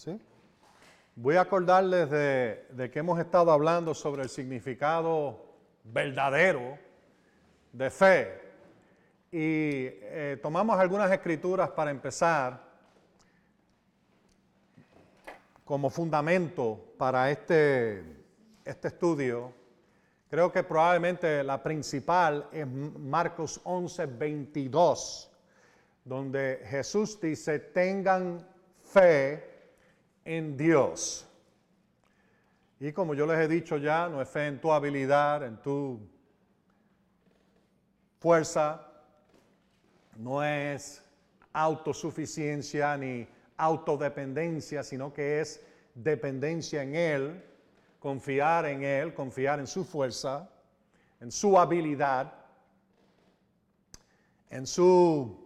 ¿sí? Voy a acordarles de, que hemos estado hablando sobre el significado verdadero de fe. Y eh, tomamos algunas escrituras para empezar como fundamento para este, este estudio. Creo que probablemente la principal es Marcos 11, 22, donde Jesús dice, tengan fe en Dios. Y como yo les he dicho ya, no es fe en tu habilidad, en tu fuerza, no es autosuficiencia ni autodependencia, sino que es dependencia en Él, confiar en Él, confiar en su fuerza, en su habilidad, en su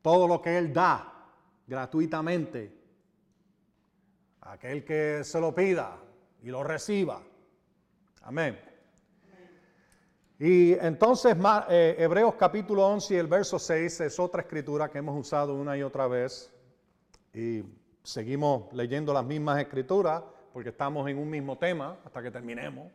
todo lo que Él da gratuitamente aquel que se lo pida y lo reciba. Amén. Y entonces eh, Hebreos capítulo 11 y el verso 6 es otra escritura que hemos usado una y otra vez. Y seguimos leyendo las mismas escrituras porque estamos en un mismo tema hasta que terminemos,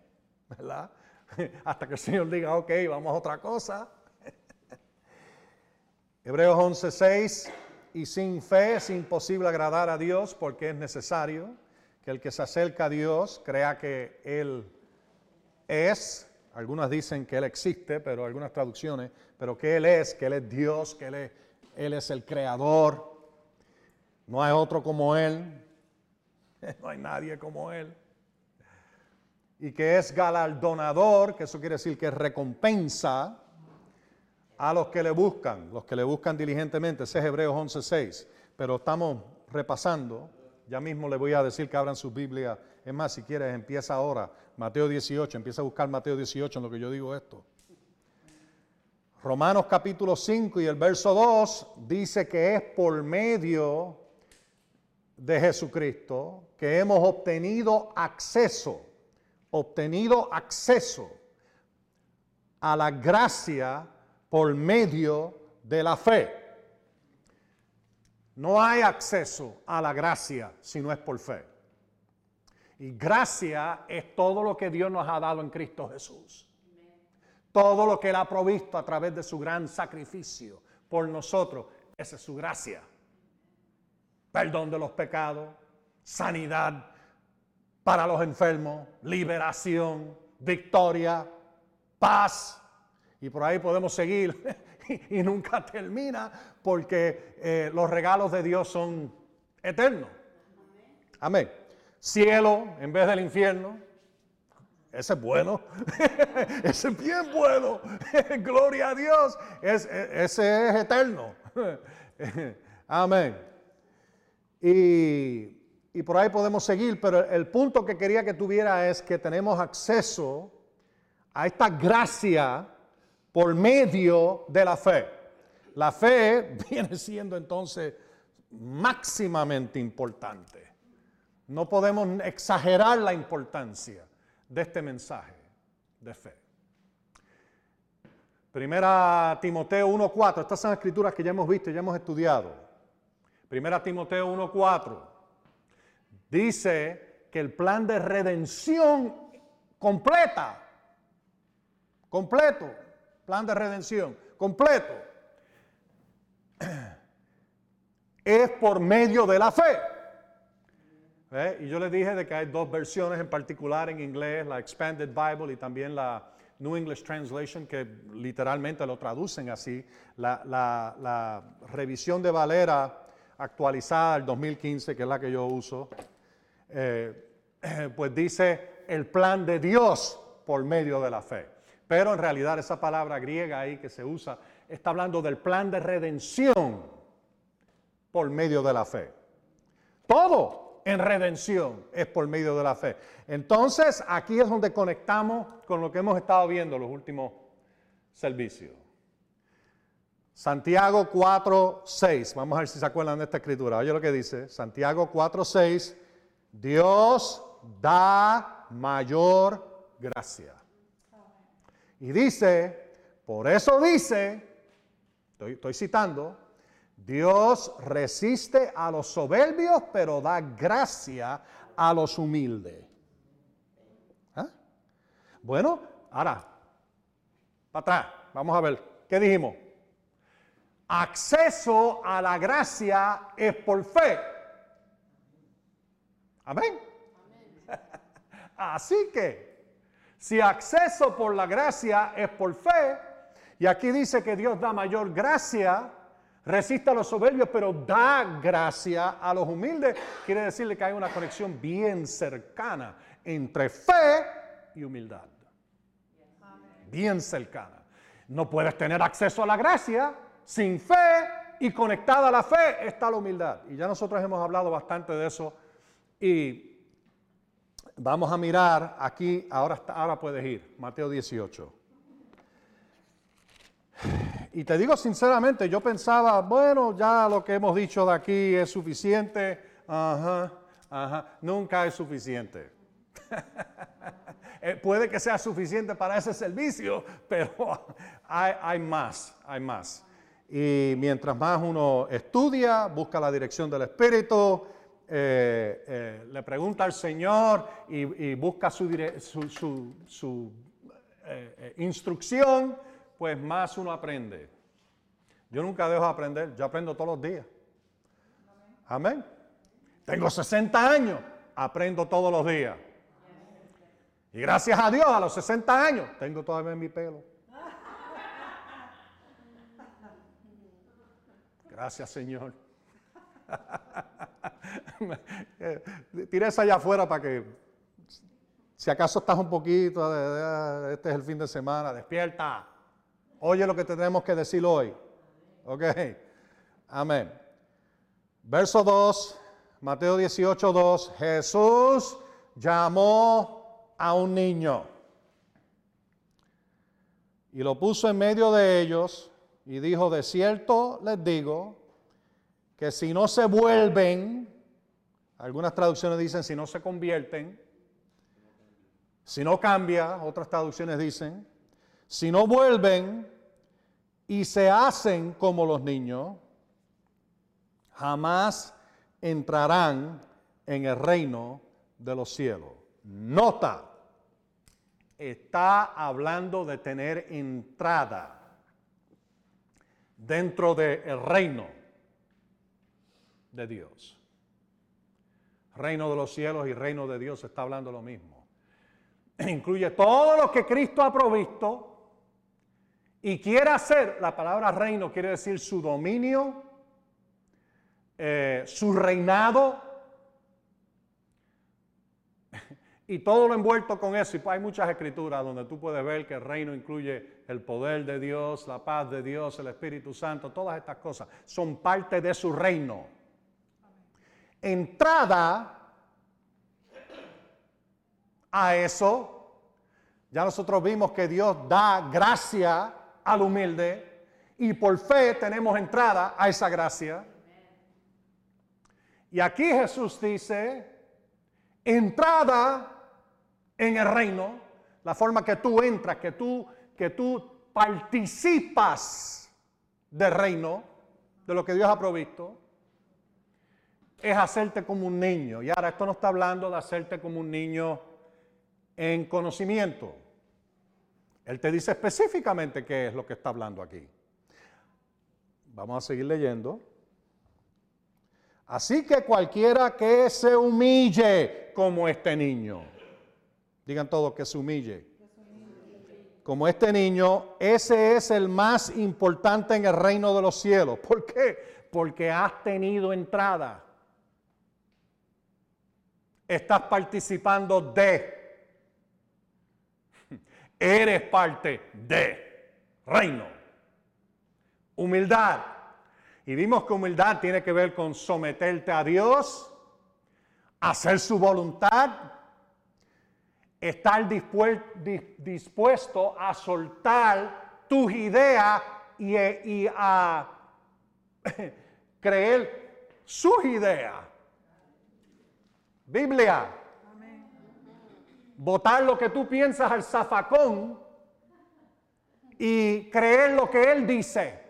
¿verdad? hasta que el Señor diga, ok, vamos a otra cosa. Hebreos 11, 6 y sin fe es imposible agradar a Dios porque es necesario que el que se acerca a Dios crea que Él es, algunas dicen que Él existe, pero algunas traducciones, pero que Él es, que Él es Dios, que Él es, es el creador, no hay otro como Él, no hay nadie como Él, y que es galardonador, que eso quiere decir que recompensa a los que le buscan, los que le buscan diligentemente. Ese es Hebreos 11.6. Pero estamos repasando. Ya mismo le voy a decir que abran su Biblia. Es más, si quieres, empieza ahora. Mateo 18. Empieza a buscar Mateo 18 en lo que yo digo esto. Romanos capítulo 5 y el verso 2 dice que es por medio de Jesucristo que hemos obtenido acceso, obtenido acceso a la gracia por medio de la fe. No hay acceso a la gracia si no es por fe. Y gracia es todo lo que Dios nos ha dado en Cristo Jesús. Todo lo que Él ha provisto a través de su gran sacrificio por nosotros. Esa es su gracia. Perdón de los pecados, sanidad para los enfermos, liberación, victoria, paz, y por ahí podemos seguir y, nunca termina porque eh, los regalos de Dios son eternos. Amén. Cielo en vez del infierno. Ese es bueno. ese es bien bueno. Gloria a Dios. ese es eterno. Amén. Y, y, por ahí podemos seguir, pero el punto que quería que tuviera es que tenemos acceso a esta gracia por medio de la fe. La fe viene siendo entonces máximamente importante. No podemos exagerar la importancia de este mensaje de fe. Primera Timoteo 1.4, estas son escrituras que ya hemos visto ya hemos estudiado. Primera Timoteo 1.4 dice que el plan de redención completa, completo, plan de redención completo, es por medio de la fe. Y yo les dije de que hay dos versiones en particular en inglés, la Expanded Bible y también la New English Translation, que literalmente lo traducen así. La, revisión de Valera actualizada del 2015, que es la que yo uso, eh, pues dice el plan de Dios por medio de la fe. Pero en realidad esa palabra griega ahí que se usa está hablando del plan de redención por medio de la fe. Todo en redención es por medio de la fe. Entonces aquí es donde conectamos con lo que hemos estado viendo los últimos servicios. Santiago 4, 6. Vamos a ver si se acuerdan de esta escritura. Oye lo que dice. Santiago 4, 6. Dios da mayor gracia. Y dice, por eso dice, estoy, citando, Dios resiste a los soberbios, pero da gracia a los humildes. ¿Ah? Bueno, ahora, para atrás, vamos a ver, ¿qué dijimos? Acceso a la gracia es por fe. Amén. Así que, si acceso por la gracia es por fe, y aquí dice que Dios da mayor gracia, resiste a los soberbios, pero da gracia a los humildes, quiere decirle que hay una conexión bien cercana entre fe y humildad. Bien cercana. No puedes tener acceso a la gracia sin fe y conectada a la fe está la humildad. Y ya nosotros hemos hablado bastante de eso y vamos a mirar aquí, ahora, ahora puedes ir, Mateo 18. Y te digo sinceramente, yo pensaba, bueno, ya lo que hemos dicho de aquí es suficiente. Ajá, ajá, nunca es suficiente. Eh, puede que sea suficiente para ese servicio, pero hay, más, hay más. Y mientras más uno estudia, busca la dirección del Espíritu, eh, eh, le pregunta al Señor y, busca su, su instrucción, pues más uno aprende. Yo nunca dejo de aprender, yo aprendo todos los días. Amén. Tengo 60 años, aprendo todos los días. Y gracias a Dios, a los 60 años, tengo todavía mi pelo. Gracias, Señor. Tira esa allá afuera para que, si acaso estás un poquito, este es el fin de semana, despierta. Oye lo que tenemos que decir hoy. Ok. Amén. Verso 2, Mateo 18, 2. Jesús llamó a un niño y lo puso en medio de ellos y dijo, de cierto les digo que si no se vuelven, algunas traducciones dicen si no se convierten, si no cambia, otras traducciones dicen, si no vuelven y se hacen como los niños, jamás entrarán en el reino de los cielos. Nota, está hablando de tener entrada dentro del reino de Dios. Reino de los cielos y reino de Dios está hablando lo mismo. Incluye todo lo que Cristo ha provisto y quiere hacer, la palabra reino quiere decir su dominio, eh, su reinado y todo lo envuelto con eso. Y hay muchas escrituras donde tú puedes ver que el reino incluye el poder de Dios, la paz de Dios, el Espíritu Santo, todas estas cosas son parte de su reino. Entrada a eso, ya nosotros vimos que Dios da gracia al humilde y por fe tenemos entrada a esa gracia. Y aquí Jesús dice, entrada en el reino, la forma que tú entras, que tú, que tú participas del reino, de lo que Dios ha provisto, es hacerte como un niño. Y ahora esto no está hablando de hacerte como un niño en conocimiento. Él te dice específicamente qué es lo que está hablando aquí. Vamos a seguir leyendo. Así que cualquiera que se humille como este niño, digan todos que se humille. Como este niño, ese es el más importante en el reino de los cielos. ¿Por qué? Porque has tenido entrada. Estás participando de eres parte de reino. Humildad. Y vimos que humildad tiene que ver con someterte a Dios, hacer su voluntad, estar dispuesto a soltar tus ideas y, y a creer sus ideas. Biblia votar lo que tú piensas al zafacón y creer lo que Él dice.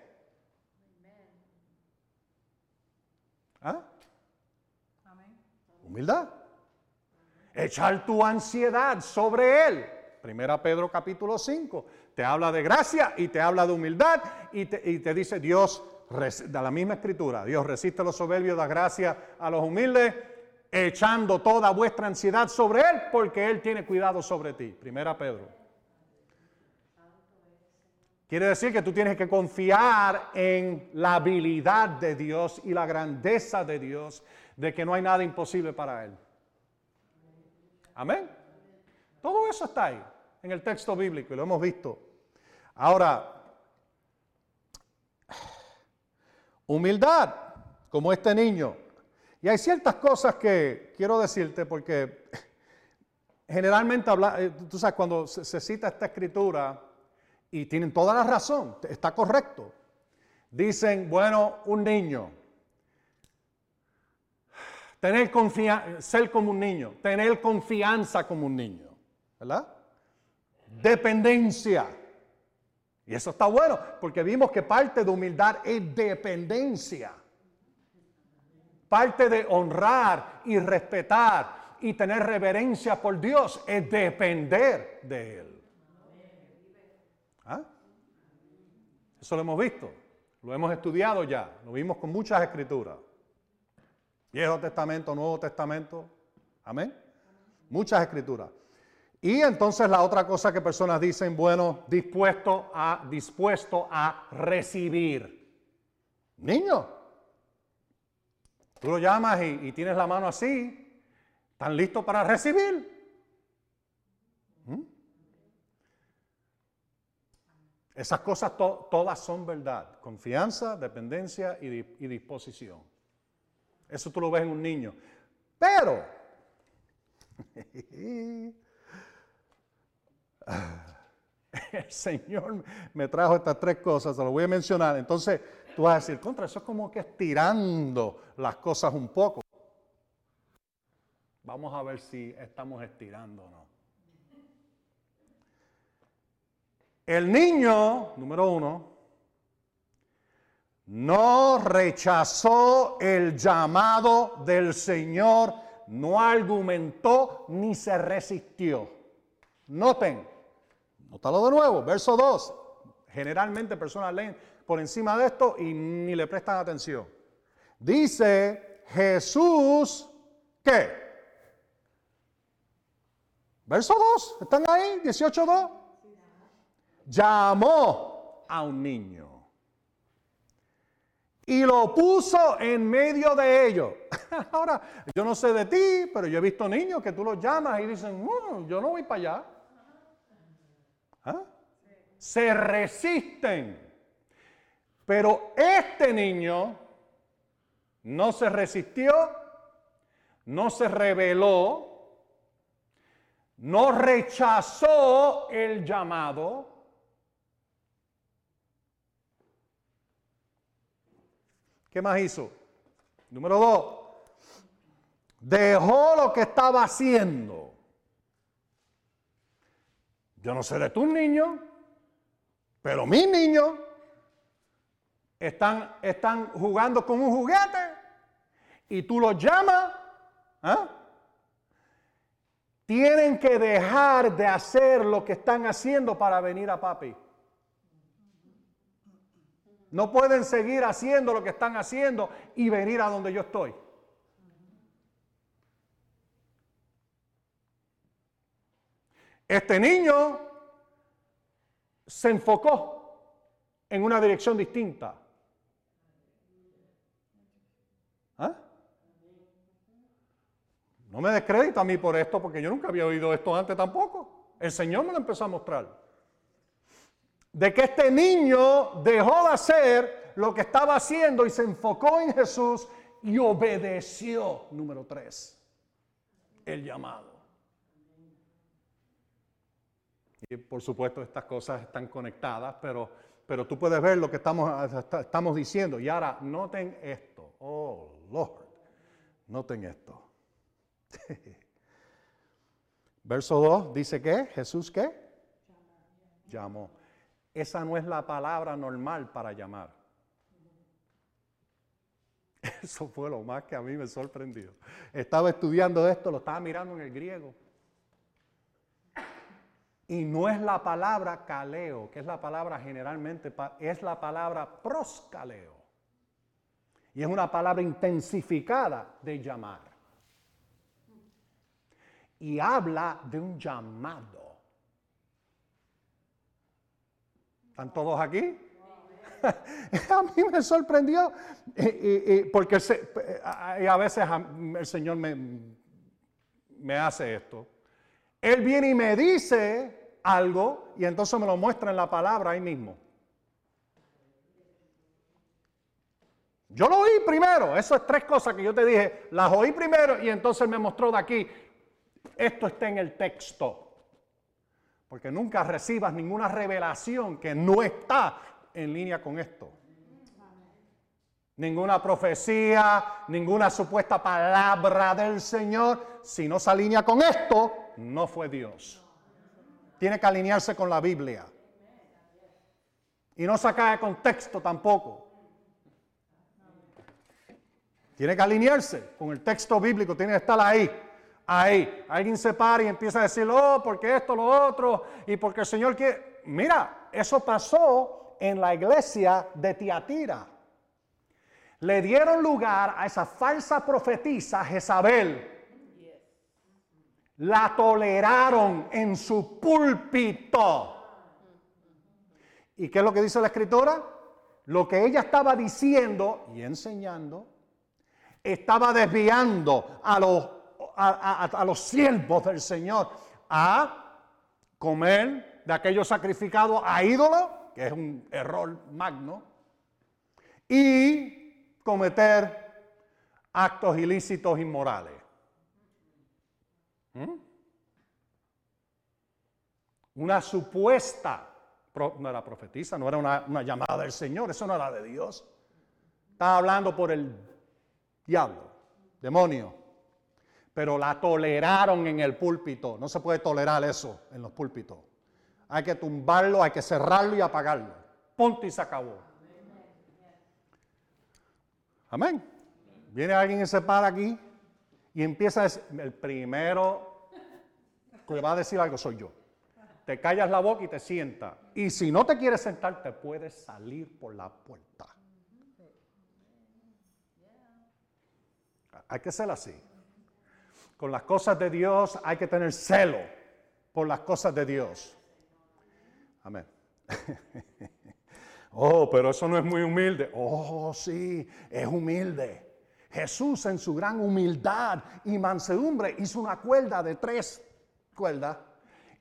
¿Ah? Humildad. Echar tu ansiedad sobre Él. Primera Pedro capítulo 5. Te habla de gracia y te habla de humildad y te, dice Dios, de la misma escritura, Dios resiste a los soberbios, da gracia a los humildes, echando toda vuestra ansiedad sobre Él porque Él tiene cuidado sobre ti. Primera Pedro. Quiere decir que tú tienes que confiar en la habilidad de Dios y la grandeza de Dios, de que no hay nada imposible para Él. Amén. Todo eso está ahí en el texto bíblico y lo hemos visto. Ahora, humildad, como este niño. Y hay ciertas cosas que quiero decirte porque generalmente habla, eh, tú sabes, cuando se cita esta escritura, y tienen toda la razón, está correcto. Dicen, bueno, un niño, tener confianza, ser como un niño, tener confianza como un niño, ¿verdad? Dependencia. Y eso está bueno, porque vimos que parte de humildad es dependencia. Parte de honrar y respetar y tener reverencia por Dios es depender de Él. ¿Ah? Eso lo hemos visto, lo hemos estudiado ya, lo vimos con muchas escrituras. Viejo Testamento, Nuevo Testamento, amén. Muchas escrituras. Y entonces la otra cosa que personas dicen, bueno, dispuesto a, dispuesto a recibir. Niño, tú lo llamas y, tienes la mano así, ¿están listos para recibir? ¿Mm? Esas cosas todas son verdad. Confianza, dependencia y, y disposición. Eso tú lo ves en un niño. Pero, el Señor me trajo estas tres cosas, se lo voy a mencionar. Entonces, tú vas a decir, contra, eso es como que estirando las cosas un poco. Vamos a ver si estamos estirando o no. El niño, número uno, no rechazó el llamado del Señor, no argumentó ni se resistió. Noten, notalo de nuevo, verso 2. Generalmente personas leen por encima de esto y ni le prestan atención. Dice Jesús, ¿qué? Verso 2, ¿están ahí? 18.2 llamó a un niño y lo puso en medio de ellos. Ahora, yo no sé de ti, pero yo he visto niños que tú los llamas y dicen, mm, yo no voy para allá. ¿Ah? Se resisten. Pero este niño no se resistió, no se rebeló, no rechazó el llamado, ¿Qué más hizo? Número dos, dejó lo que estaba haciendo. Yo no sé de tus niños, pero mis niños están, están jugando con un juguete y tú los llamas. ¿ah? Tienen que dejar de hacer lo que están haciendo para venir a papi. No pueden seguir haciendo lo que están haciendo y venir a donde yo estoy. Este niño se enfocó en una dirección distinta. No me descrédito a mí por esto, porque yo nunca había oído esto antes tampoco. El Señor me lo empezó a mostrar de que este niño dejó de hacer lo que estaba haciendo y se enfocó en Jesús y obedeció. Número tres, el llamado. Y por supuesto estas cosas están conectadas, pero, pero tú puedes ver lo que estamos, estamos diciendo. Y ahora, noten esto. Oh, Lord, noten esto. Verso 2 dice que Jesús qué? Llamó. Esa no es la palabra normal para llamar. Eso fue lo más que a mí me sorprendió. Estaba estudiando esto, lo estaba mirando en el griego. Y no es la palabra caleo, que es la palabra generalmente, es la palabra proscaleo. Y es una palabra intensificada de llamar. Y habla de un llamado. ¿Están todos aquí? a mí me sorprendió porque a veces el Señor me, me hace esto. Él viene y me dice algo y entonces me lo muestra en la palabra ahí mismo. Yo lo oí primero, eso es tres cosas que yo te dije, las oí primero y entonces me mostró de aquí, esto está en el texto. Porque nunca recibas ninguna revelación que no está en línea con esto. Ninguna profecía, ninguna supuesta palabra del Señor, si no se alinea con esto, no fue Dios. Tiene que alinearse con la Biblia. Y no sacar de contexto tampoco. Tiene que alinearse con el texto bíblico, tiene que estar ahí. Ahí. Alguien se para y empieza a decir, oh, porque esto, lo otro, y porque el Señor quiere. Mira, eso pasó en la iglesia de Tiatira. Le dieron lugar a esa falsa profetisa Jezabel. La toleraron en su púlpito. ¿Y qué es lo que dice la escritora? Lo que ella estaba diciendo y enseñando estaba desviando a los, a, los siervos del Señor a comer de aquello sacrificado a ídolo, que es un error magno, y cometer actos ilícitos inmorales. ¿Mm? Una supuesta, no era profetisa, no era una, una, llamada del Señor, eso no era de Dios. Estaba hablando por el diablo, demonio. Pero la toleraron en el púlpito. No se puede tolerar eso en los púlpitos. Hay que tumbarlo, hay que cerrarlo y apagarlo. Punto y se acabó. Amén. Viene alguien y se para aquí y empieza a decir, el primero que va a decir algo soy yo. Te callas la boca y te sientas. Y si no te quieres sentar, te puedes salir por la puerta. Hay que ser así. Con las cosas de Dios hay que tener celo por las cosas de Dios. Amén. oh, pero eso no es muy humilde. Oh, sí, es humilde. Jesús en su gran humildad y mansedumbre hizo una cuerda de tres cuerdas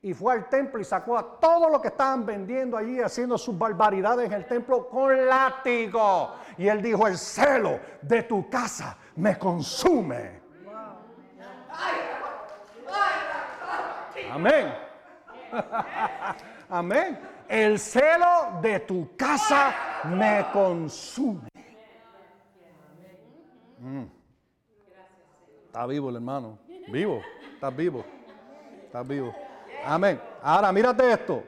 y fue al templo y sacó a todo lo que estaban vendiendo allí, haciendo sus barbaridades en el templo con látigo. Y él dijo, el celo de tu casa me consume. Amén. Amén. El celo de tu casa me consume. Mm. Está vivo el hermano. Vivo. Estás vivo. Estás vivo. Amén. Ahora mírate esto.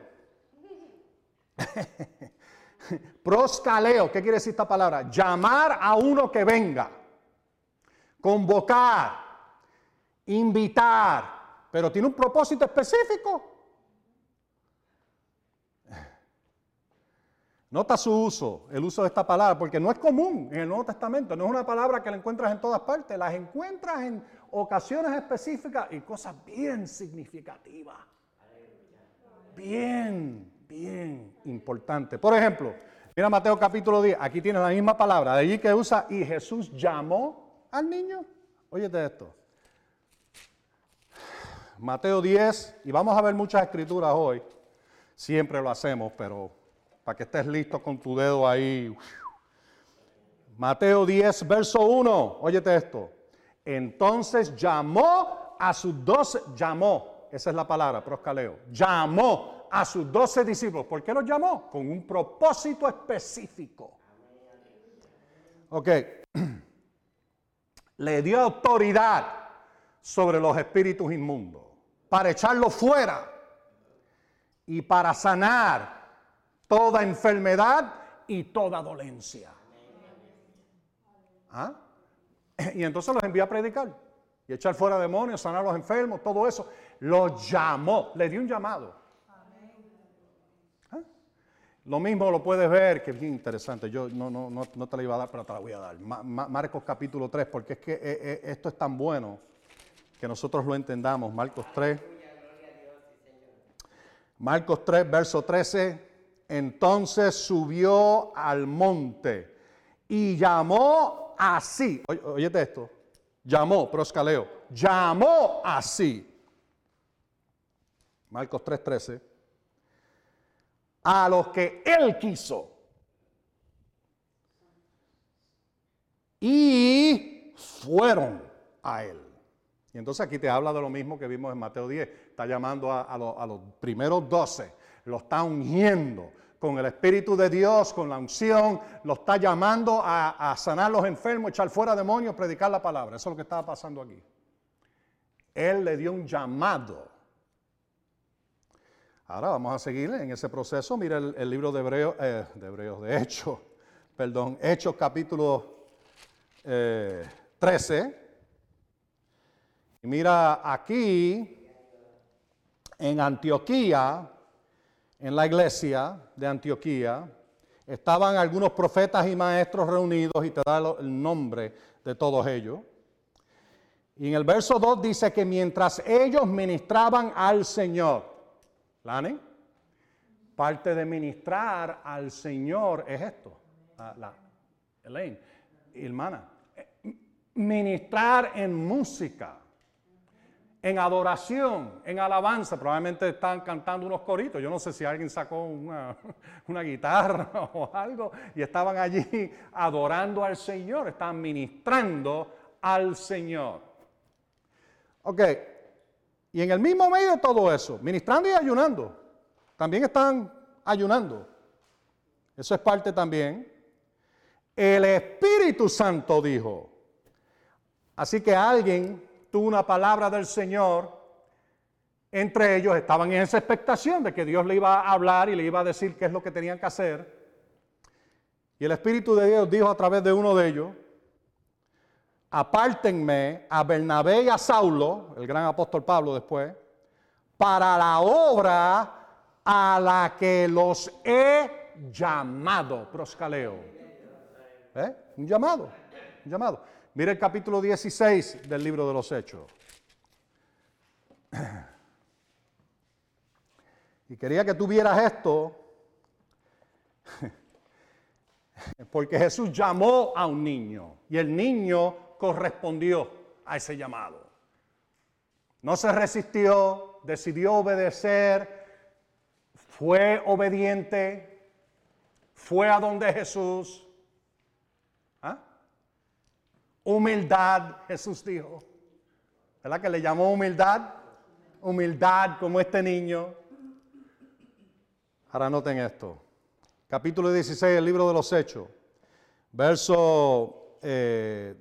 Proscaleo, ¿qué quiere decir esta palabra? Llamar a uno que venga. Convocar. Invitar. Pero tiene un propósito específico. Nota su uso, el uso de esta palabra, porque no es común en el Nuevo Testamento, no es una palabra que la encuentras en todas partes, las encuentras en ocasiones específicas y cosas bien significativas bien, bien importante. Por ejemplo, mira Mateo capítulo 10, aquí tiene la misma palabra, de allí que usa, y Jesús llamó al niño. Óyete esto. Mateo 10, y vamos a ver muchas escrituras hoy. Siempre lo hacemos, pero para que estés listo con tu dedo ahí. Mateo 10, verso 1. Óyete esto. Entonces llamó a sus doce, llamó, esa es la palabra, proscaleo. Llamó a sus doce discípulos. ¿Por qué los llamó? Con un propósito específico. Ok. Le dio autoridad sobre los espíritus inmundos para echarlos fuera y para sanar toda enfermedad y toda dolencia. ¿Ah? Y entonces los envió a predicar y echar fuera demonios, sanar a los enfermos, todo eso. Los llamó, le dio un llamado. ¿Ah? Lo mismo lo puedes ver, que es bien interesante. Yo no, no, no, te la iba a dar, pero te la voy a dar. Marcos capítulo 3, porque es que eh, eh, esto es tan bueno que nosotros lo entendamos. Marcos 3. Marcos 3, verso 13. Entonces subió al monte y llamó así. Oye, esto. Llamó, proscaleo. Llamó así. Marcos 3:13. A los que él quiso. Y fueron a él. Y entonces aquí te habla de lo mismo que vimos en Mateo 10. Está llamando a, los primeros 12. Lo está ungiendo con el Espíritu de Dios, con la unción, lo está llamando a, sanar los enfermos, echar fuera demonios, predicar la palabra. Eso es lo que estaba pasando aquí. Él le dio un llamado. Ahora vamos a seguir en ese proceso. Mira el, libro de Hebreos, eh, de Hebreos, de Hechos, perdón, Hechos capítulo 13. Y mira aquí, en Antioquía, en la iglesia de Antioquía, estaban algunos profetas y maestros reunidos y te da el nombre de todos ellos. Y en el verso 2 dice que mientras ellos ministraban al Señor, ¿Lani? Parte de ministrar al Señor es esto. La, Elaine, hermana, eh, ministrar en música en adoración, en alabanza. Probablemente están cantando unos coritos. Yo no sé si alguien sacó una, guitarra o algo y estaban allí adorando al Señor, estaban ministrando al Señor. Ok, y en el mismo medio de todo eso, ministrando y ayunando, también están ayunando. Eso es parte también. El Espíritu Santo dijo. Así que alguien una palabra del Señor, entre ellos estaban en esa expectación de que Dios le iba a hablar y le iba a decir qué es lo que tenían que hacer. Y el Espíritu de Dios dijo a través de uno de ellos, apártenme a Bernabé y a Saulo, el gran apóstol Pablo después, para la obra a la que los he llamado, proscaleo. ¿Eh? Un llamado, un llamado. Mire el capítulo 16 del libro de los Hechos. Y quería que tuvieras esto, porque Jesús llamó a un niño y el niño correspondió a ese llamado. No se resistió, decidió obedecer, fue obediente, fue a donde Jesús Humildad, Jesús dijo. ¿Verdad que le llamó humildad? Humildad como este niño. Ahora noten esto. Capítulo 16 del libro de los Hechos. Verso eh,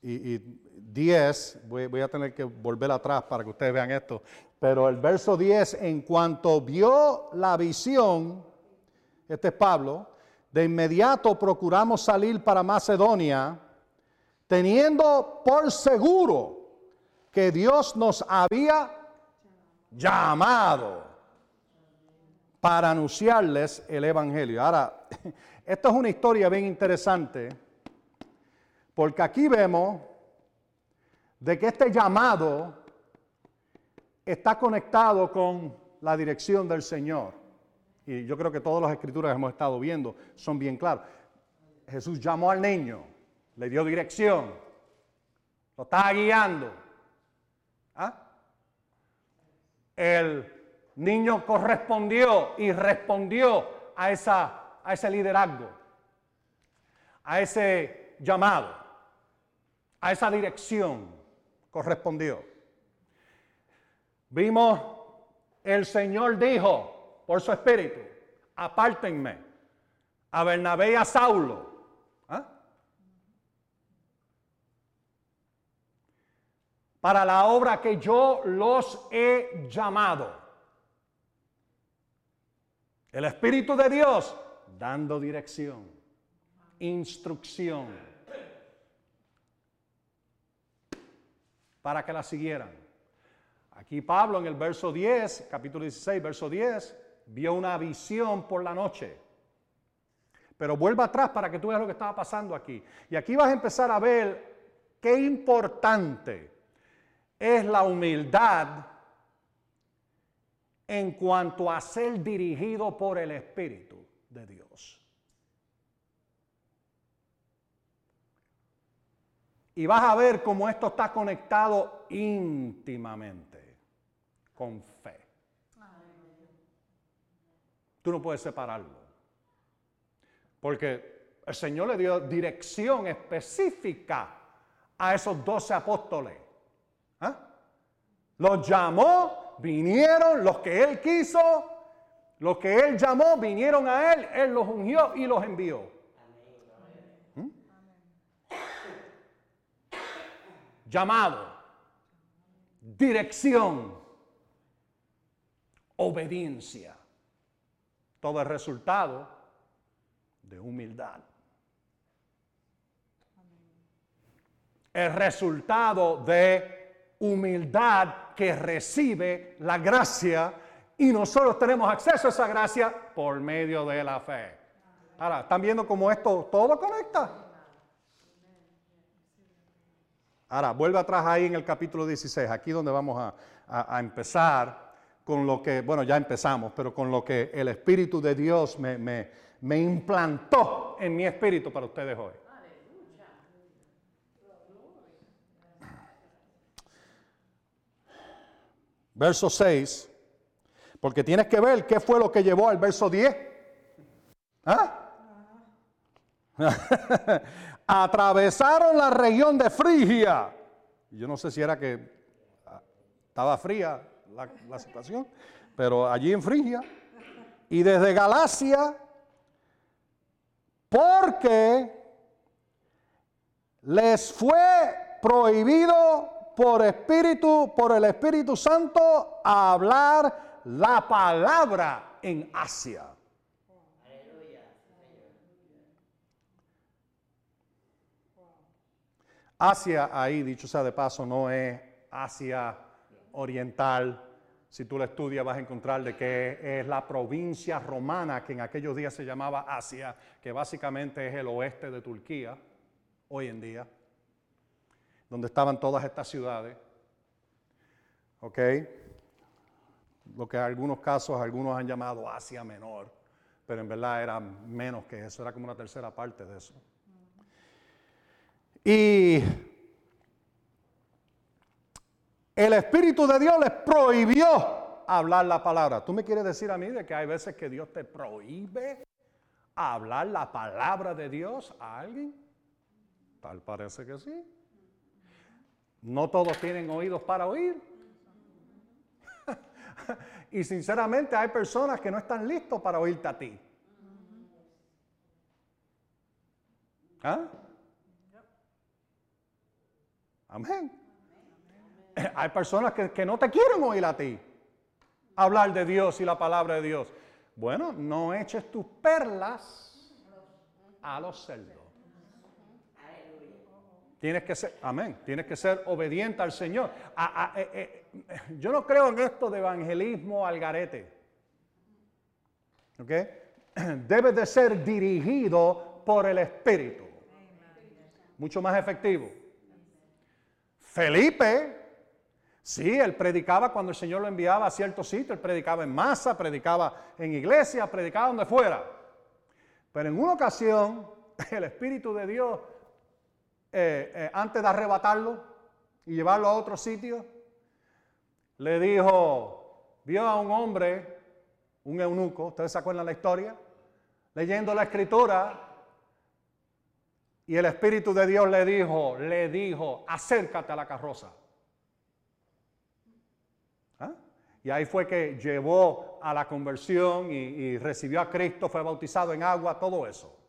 y, 10. Voy, voy a tener que volver atrás para que ustedes vean esto. Pero el verso 10, en cuanto vio la visión, este es Pablo, de inmediato procuramos salir para Macedonia teniendo por seguro que Dios nos había llamado para anunciarles el Evangelio. Ahora, esto es una historia bien interesante, porque aquí vemos de que este llamado está conectado con la dirección del Señor. Y yo creo que todas las escrituras que hemos estado viendo son bien claras. Jesús llamó al niño, le dio dirección, lo estaba guiando. ¿Ah? El niño correspondió y respondió a, esa, a ese liderazgo, a ese llamado, a esa dirección, correspondió. Vimos, el Señor dijo por su espíritu, apártenme a Bernabé y a Saulo para la obra que yo los he llamado. El Espíritu de Dios dando dirección, instrucción. para que la siguieran. Aquí Pablo en el verso 10, capítulo 16, verso 10, vio una visión por la noche. Pero vuelva atrás para que tú veas lo que estaba pasando aquí. Y aquí vas a empezar a ver qué importante es la humildad en cuanto a ser dirigido por el Espíritu de Dios. Y vas a ver cómo esto está conectado íntimamente con fe. Tú no puedes separarlo. Porque el Señor le dio dirección específica a esos doce apóstoles. ¿Ah? Los llamó, vinieron los que Él quiso, los que Él llamó, vinieron a Él, Él los ungió y los envió. llamado, dirección, obediencia. Todo el resultado de humildad. El resultado de humildad que recibe la gracia y nosotros tenemos acceso a esa gracia por medio de la fe. Ahora, ¿están viendo cómo esto todo conecta? Ahora, vuelve atrás ahí en el capítulo 16, aquí donde vamos a, empezar con lo que, bueno, ya empezamos, pero con lo que el Espíritu de Dios me, me implantó en mi espíritu para ustedes hoy. Verso 6, porque tienes que ver qué fue lo que llevó al verso 10. ¿Ah? atravesaron la región de Frigia. Yo no sé si era que ah, estaba fría la, situación, pero allí en Frigia. Y desde Galacia, porque les fue prohibido por espíritu, por el Espíritu Santo, hablar la palabra en Asia. Asia ahí, dicho sea de paso, no es Asia oriental. Si tú la estudias vas a encontrar de que es la provincia romana que en aquellos días se llamaba Asia, que básicamente es el oeste de Turquía, hoy en día, donde estaban todas estas ciudades. ¿Ok? Lo que en algunos casos algunos han llamado Asia Menor, pero en verdad era menos que eso, era como una tercera parte de eso. Y el Espíritu de Dios les prohibió hablar la palabra. ¿Tú me quieres decir a mí de que hay veces que Dios te prohíbe hablar la palabra de Dios a alguien? Tal parece que sí. No todos tienen oídos para oír. y sinceramente hay personas que no están listos para oírte a ti. ¿Ah? Amén. Hay personas que, no te quieren oír a ti hablar de Dios y la palabra de Dios. Bueno, no eches tus perlas a los cerdos. Tienes que ser, amén, tienes que ser obediente al Señor. Eh, eh, yo no creo en esto de evangelismo al garete. ¿Ok? Debe de ser dirigido por el Espíritu. Mucho más efectivo. Felipe, sí, él predicaba cuando el Señor lo enviaba a ciertos sitios, él predicaba en masa, predicaba en iglesia, predicaba donde fuera. Pero en una ocasión, el Espíritu de Dios, eh, eh, antes de arrebatarlo y llevarlo a otro sitio, le dijo, vio a un hombre, un eunuco, ustedes se acuerdan la historia, leyendo la escritura, y el Espíritu de Dios le dijo, le dijo, acércate a la carroza. ¿Ah? Y ahí fue que llevó a la conversión y, recibió a Cristo, fue bautizado en agua, todo eso.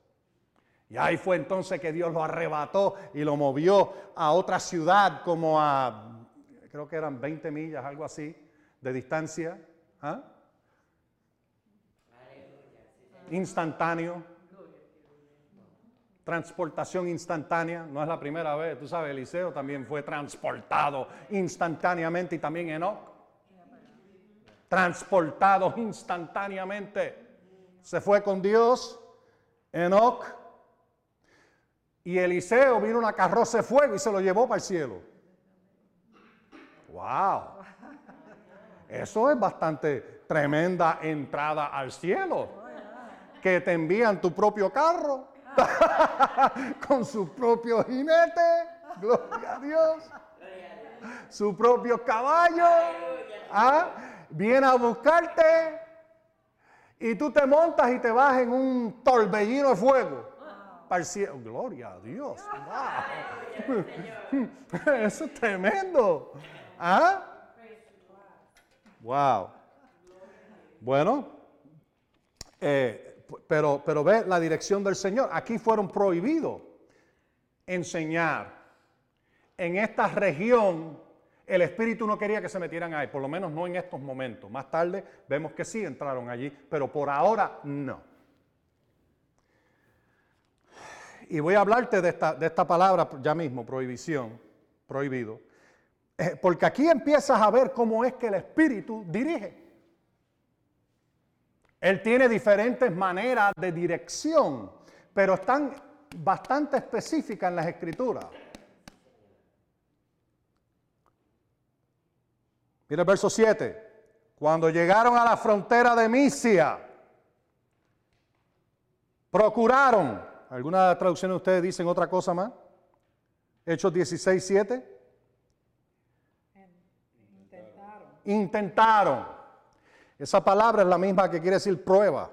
Y ahí fue entonces que Dios lo arrebató y lo movió a otra ciudad como a, creo que eran 20 millas, algo así, de distancia. ¿Ah? Instantáneo. transportación instantánea, no es la primera vez, tú sabes, Eliseo también fue transportado instantáneamente y también Enoch. Transportado instantáneamente. Se fue con Dios, Enoch, y Eliseo vino una carroza de fuego y se lo llevó para el cielo. ¡Wow! Eso es bastante tremenda entrada al cielo. Que te envían tu propio carro con su propio jinete. Gloria a Dios. Su propio caballo. ¿ah? Viene a buscarte. Y tú te montas y te vas en un torbellino de fuego para el cielo. Gloria a Dios. Eso es tremendo. ¿Ah? Wow. Bueno, eh, pero, pero ve la dirección del Señor. Aquí fueron prohibidos enseñar. En esta región el Espíritu no quería que se metieran ahí, por lo menos no en estos momentos. Más tarde vemos que sí entraron allí, pero por ahora no. Y voy a hablarte de esta, de esta palabra ya mismo, prohibición, prohibido. Eh, porque aquí empiezas a ver cómo es que el Espíritu dirige. Él tiene diferentes maneras de dirección, pero están bastante específicas en las escrituras. Mira el verso 7. Cuando llegaron a la frontera de Misia, procuraron ¿Alguna traducción de ustedes dicen otra cosa más? Hechos 16, 7. Intentaron. Intentaron. Esa palabra es la misma que quiere decir prueba.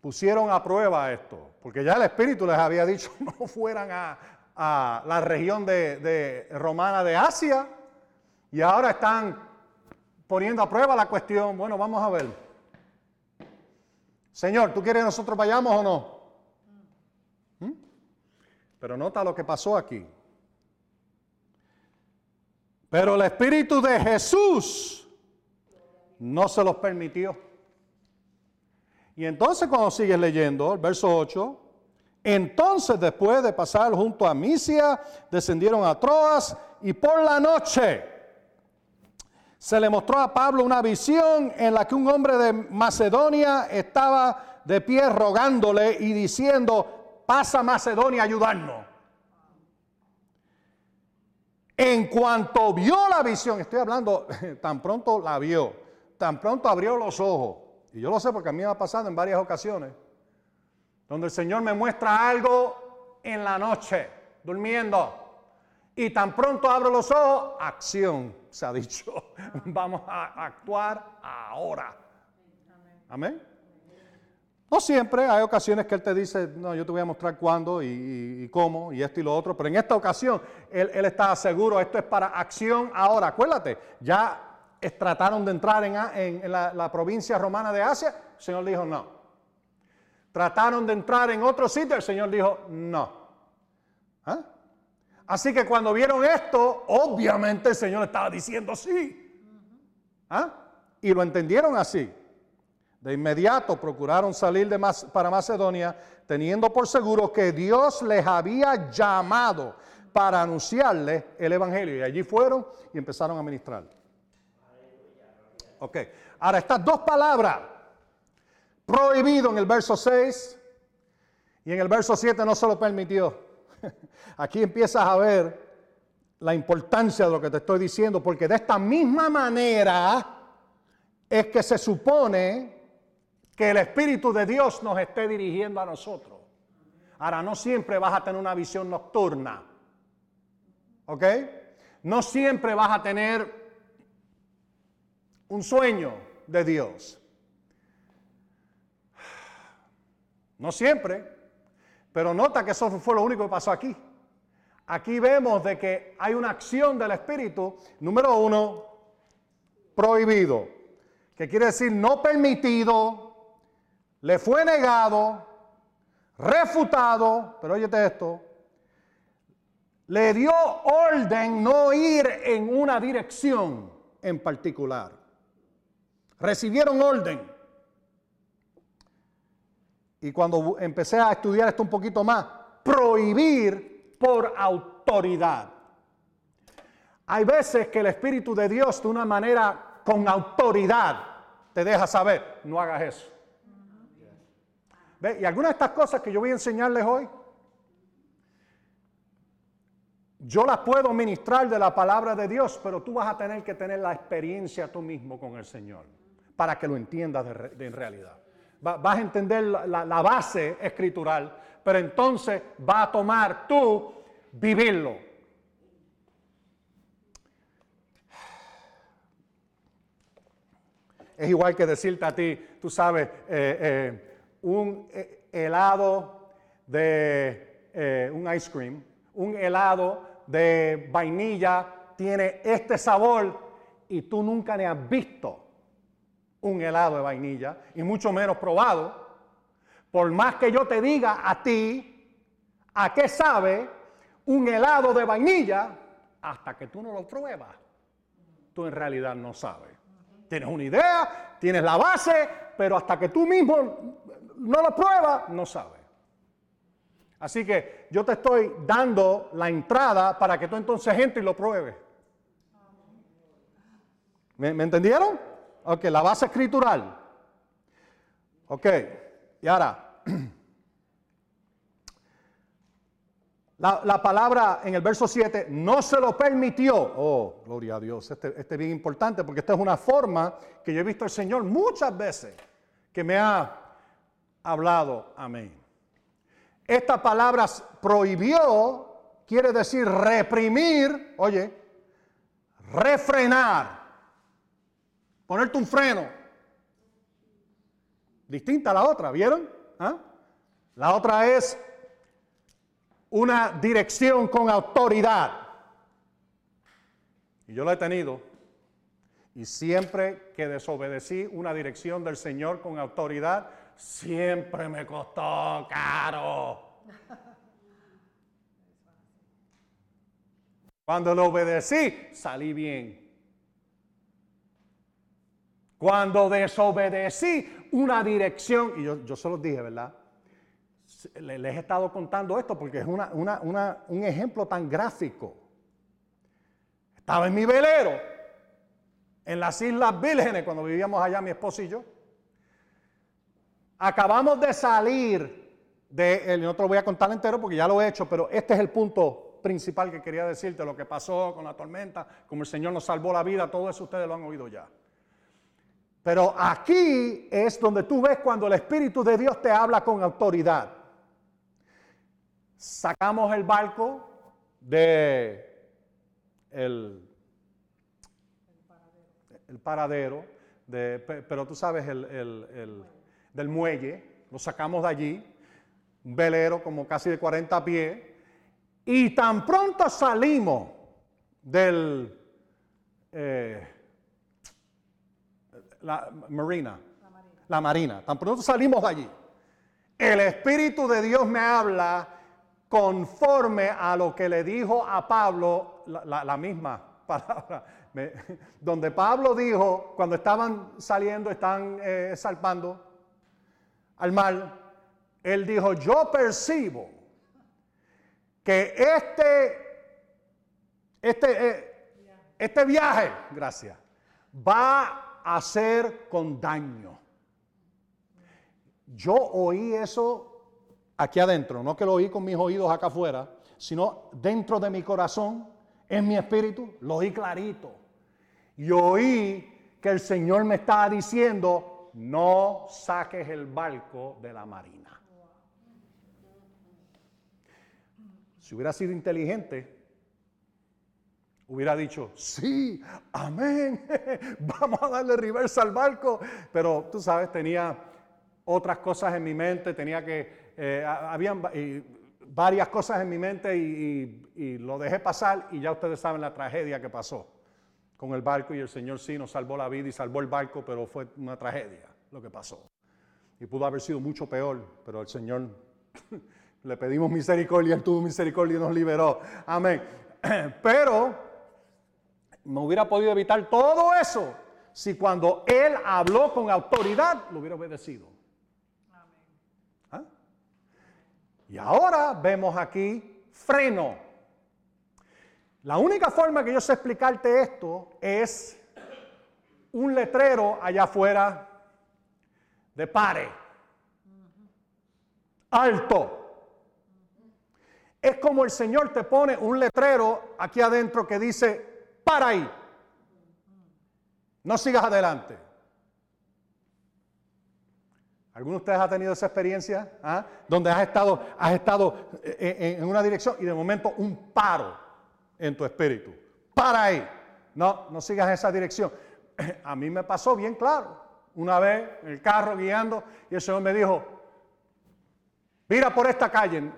Pusieron a prueba esto, porque ya el Espíritu les había dicho no fueran a, la región de romana de Asia y ahora están poniendo a prueba la cuestión. Bueno, vamos a ver. Señor, ¿tú quieres que nosotros vayamos o no? ¿Mm? Pero nota lo que pasó aquí. Pero el Espíritu de Jesús no se los permitió. Y entonces cuando sigues leyendo, el verso 8, entonces después de pasar junto a Misia, descendieron a Troas y por la noche se le mostró a Pablo una visión en la que un hombre de Macedonia estaba de pie rogándole y diciendo, pasa Macedonia a ayudarnos. En cuanto vio la visión, estoy hablando, tan pronto la vio, tan pronto abrió los ojos, y yo lo sé porque a mí me ha pasado en varias ocasiones, donde el Señor me muestra algo en la noche, durmiendo, y tan pronto abro los ojos, acción, se ha dicho. Vamos a actuar ahora. Amén. No siempre, hay ocasiones que Él te dice, no, yo te voy a mostrar cuándo y, cómo y esto y lo otro, pero en esta ocasión Él, está seguro, esto es para acción ahora. Acuérdate, ya trataron de entrar en, la, provincia romana de Asia, el Señor dijo no. Trataron de entrar en otro sitio, el Señor dijo no. ¿Ah? Así que cuando vieron esto, obviamente el Señor estaba diciendo sí. ¿Ah? Y lo entendieron así. De inmediato procuraron salir de para Macedonia, teniendo por seguro que Dios les había llamado para anunciarles el Evangelio. Y allí fueron y empezaron a ministrar. Ok, ahora estas dos palabras, prohibido en el verso 6 y en el verso 7 no se lo permitió. Aquí empiezas a ver la importancia de lo que te estoy diciendo, porque de esta misma manera es que se supone que el Espíritu de Dios nos esté dirigiendo a nosotros. Ahora, no siempre vas a tener una visión nocturna. ¿Ok? No siempre vas a tener un sueño de Dios. No siempre. Pero nota que eso fue lo único que pasó aquí. Aquí vemos de que hay una acción del Espíritu, número uno, prohibido, que quiere decir no permitido, le fue negado, refutado, pero óyete esto, le dio orden no ir en una dirección en particular. Recibieron orden. Y cuando empecé a estudiar esto un poquito más, prohibir por autoridad. Hay veces que el Espíritu de Dios de una manera con autoridad te deja saber, no hagas eso. ¿Ve? Y algunas de estas cosas que yo voy a enseñarles hoy, yo las puedo ministrar de la palabra de Dios, pero tú vas a tener que tener la experiencia tú mismo con el Señor para que lo entiendas de, en realidad. Vas a entender la, base escritural, pero entonces va a tomar tú vivirlo. Es igual que decirte a ti, tú sabes, eh, eh, un eh, helado de un ice cream, un helado de vainilla tiene este sabor y tú nunca le has visto un helado de vainilla y mucho menos probado. Por más que yo te diga a ti a qué sabe un helado de vainilla, hasta que tú no lo pruebas, tú en realidad no sabes. Tienes una idea, tienes la base, pero hasta que tú mismo no lo pruebas, no sabes. Así que yo te estoy dando la entrada para que tú entonces entres y lo pruebes. ¿Me, entendieron? Ok, la base escritural. Ok, y ahora, la, palabra en el verso 7, no se lo permitió. Oh, gloria a Dios, este, este es bien importante porque esta es una forma que yo he visto al Señor muchas veces que me ha hablado. Amén. Esta palabra prohibió quiere decir reprimir, oye, refrenar, ponerte un freno. Distinta a la otra, ¿vieron? ¿Ah? La otra es una dirección con autoridad. Y yo lo he tenido. Y siempre que desobedecí una dirección del Señor con autoridad, siempre me costó caro. Cuando lo obedecí, salí bien. Cuando desobedecí una dirección, y yo, yo se los dije, ¿verdad? Les he estado contando esto porque es un ejemplo tan gráfico. Estaba en mi velero, en las Islas Vírgenes, cuando vivíamos allá mi esposo y yo. Acabamos de salir de, no te lo voy a contar entero porque ya lo he hecho, pero este es el punto principal que quería decirte, lo que pasó con la tormenta, como el Señor nos salvó la vida, todo eso ustedes lo han oído ya. Pero aquí es donde tú ves cuando el Espíritu de Dios te habla con autoridad. Sacamos el barco de el, el paradero, de, pero tú sabes el, el del muelle, lo sacamos de allí, un velero como casi de 40 pies, y tan pronto salimos del... Eh, la marina, la marina, tan pronto salimos de allí, el Espíritu de Dios me habla conforme a lo que le dijo a Pablo la, misma palabra, donde Pablo dijo, cuando estaban saliendo, están eh, salpando, al mar, él dijo, yo percibo que este, este, eh, este viaje, gracias, va a ser con daño. Yo oí eso aquí adentro, no que lo oí con mis oídos acá afuera, sino dentro de mi corazón, en mi espíritu, lo oí clarito. Y oí que el Señor me estaba diciendo, no saques el barco de la marina. Si hubiera sido inteligente, hubiera dicho, sí, amén, vamos a darle reversa al barco. Pero tú sabes, tenía otras cosas en mi mente, tenía que, eh, habían varias cosas en mi mente y lo dejé pasar y ya ustedes saben la tragedia que pasó con el barco y el Señor sí nos salvó la vida y salvó el barco, pero fue una tragedia lo que pasó. Y pudo haber sido mucho peor, pero el Señor le pedimos misericordia, Él tuvo misericordia y nos liberó. Amén. Pero me hubiera podido evitar todo eso si cuando Él habló con autoridad lo hubiera obedecido. Y ahora vemos aquí freno. La única forma que yo sé explicarte esto es un letrero allá afuera de pare. Alto. Es como el Señor te pone un letrero aquí adentro que dice, para ahí. No sigas adelante. ¿Alguno de ustedes ha tenido esa experiencia? ¿Ah? Donde has estado, has estado eh, eh, en una dirección y de momento un paro en tu espíritu. Para ahí. No, no sigas esa dirección. A mí me pasó bien claro. Una vez en el carro guiando y el Señor me dijo, mira por esta calle.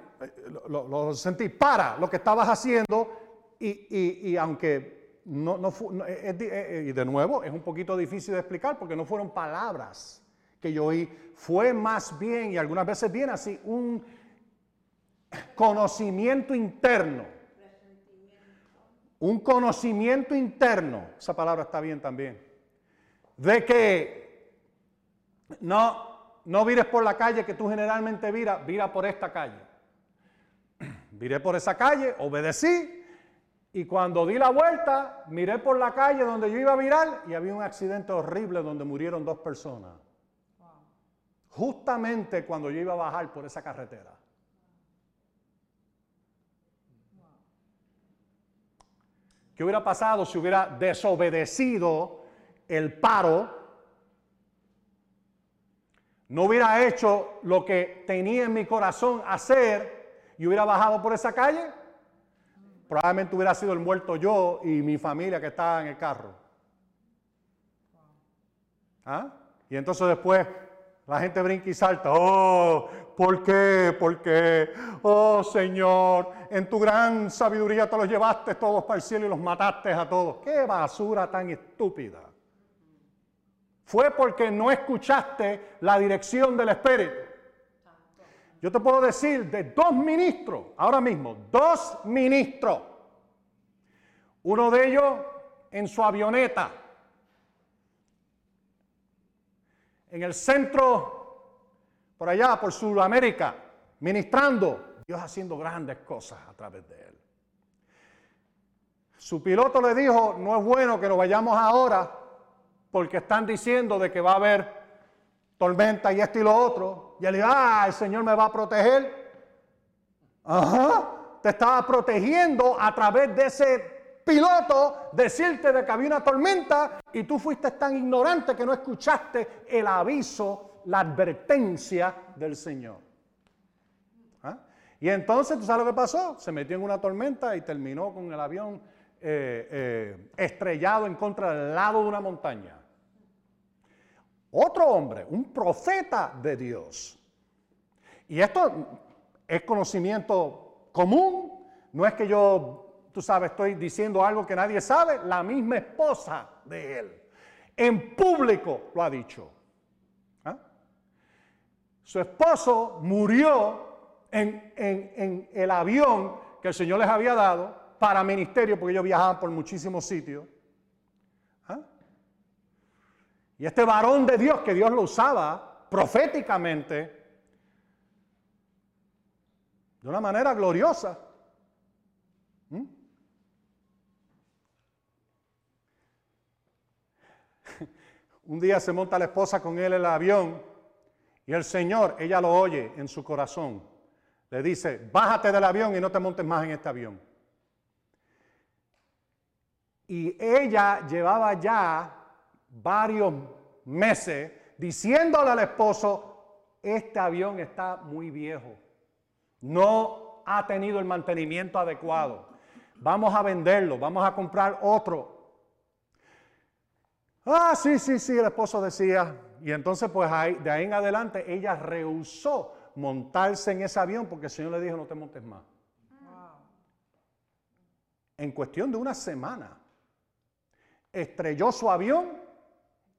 Lo, sentí, para lo que estabas haciendo y, aunque no, no, y de nuevo es un poquito difícil de explicar porque no fueron palabras que yo oí, fue más bien, y algunas veces bien así, un conocimiento interno. Un conocimiento interno, esa palabra está bien también, de que no, no vires por la calle que tú generalmente viras, vira por esta calle. Viré por esa calle, obedecí, y cuando di la vuelta, miré por la calle donde yo iba a virar y había un accidente horrible donde murieron dos personas justamente cuando yo iba a bajar por esa carretera. ¿Qué hubiera pasado si hubiera desobedecido el paro? No hubiera hecho lo que tenía en mi corazón hacer y hubiera bajado por esa calle. Probablemente hubiera sido el muerto yo y mi familia que estaba en el carro. ¿Ah? Y entonces después la gente brinca y salta. Oh, ¿por qué? ¿Por qué? Oh, Señor, en tu gran sabiduría te los llevaste todos para el cielo y los mataste a todos. ¡Qué basura tan estúpida! Fue porque no escuchaste la dirección del Espíritu. Yo te puedo decir de dos ministros, ahora mismo, dos ministros. Uno de ellos en su avioneta en el centro, por allá, por Sudamérica, ministrando, Dios haciendo grandes cosas a través de él. Su piloto le dijo, no es bueno que nos vayamos ahora porque están diciendo de que va a haber tormenta y esto y lo otro. Y él dijo, ah, el Señor me va a proteger. Ajá, te estaba protegiendo a través de ese piloto decirte de que había una tormenta y tú fuiste tan ignorante que no escuchaste el aviso, la advertencia del Señor. ¿Ah? Y entonces, ¿tú sabes lo que pasó? Se metió en una tormenta y terminó con el avión eh, eh, estrellado en contra del lado de una montaña. Otro hombre, un profeta de Dios. Y esto es conocimiento común, no es que yo tú sabes, estoy diciendo algo que nadie sabe, la misma esposa de él. En público lo ha dicho. ¿Ah? Su esposo murió en, en, el avión que el Señor les había dado para ministerio, porque ellos viajaban por muchísimos sitios. ¿Ah? Y este varón de Dios, que Dios lo usaba proféticamente, de una manera gloriosa, Un día se monta la esposa con él en el avión y el Señor, ella lo oye en su corazón. Le dice, bájate del avión y no te montes más en este avión. Y ella llevaba ya varios meses diciéndole al esposo, este avión está muy viejo, no ha tenido el mantenimiento adecuado, vamos a venderlo, vamos a comprar otro. Ah, sí, sí, sí, el esposo decía. Y entonces, pues de ahí en adelante, ella rehusó montarse en ese avión porque el Señor le dijo, no te montes más. En cuestión de una semana, estrelló su avión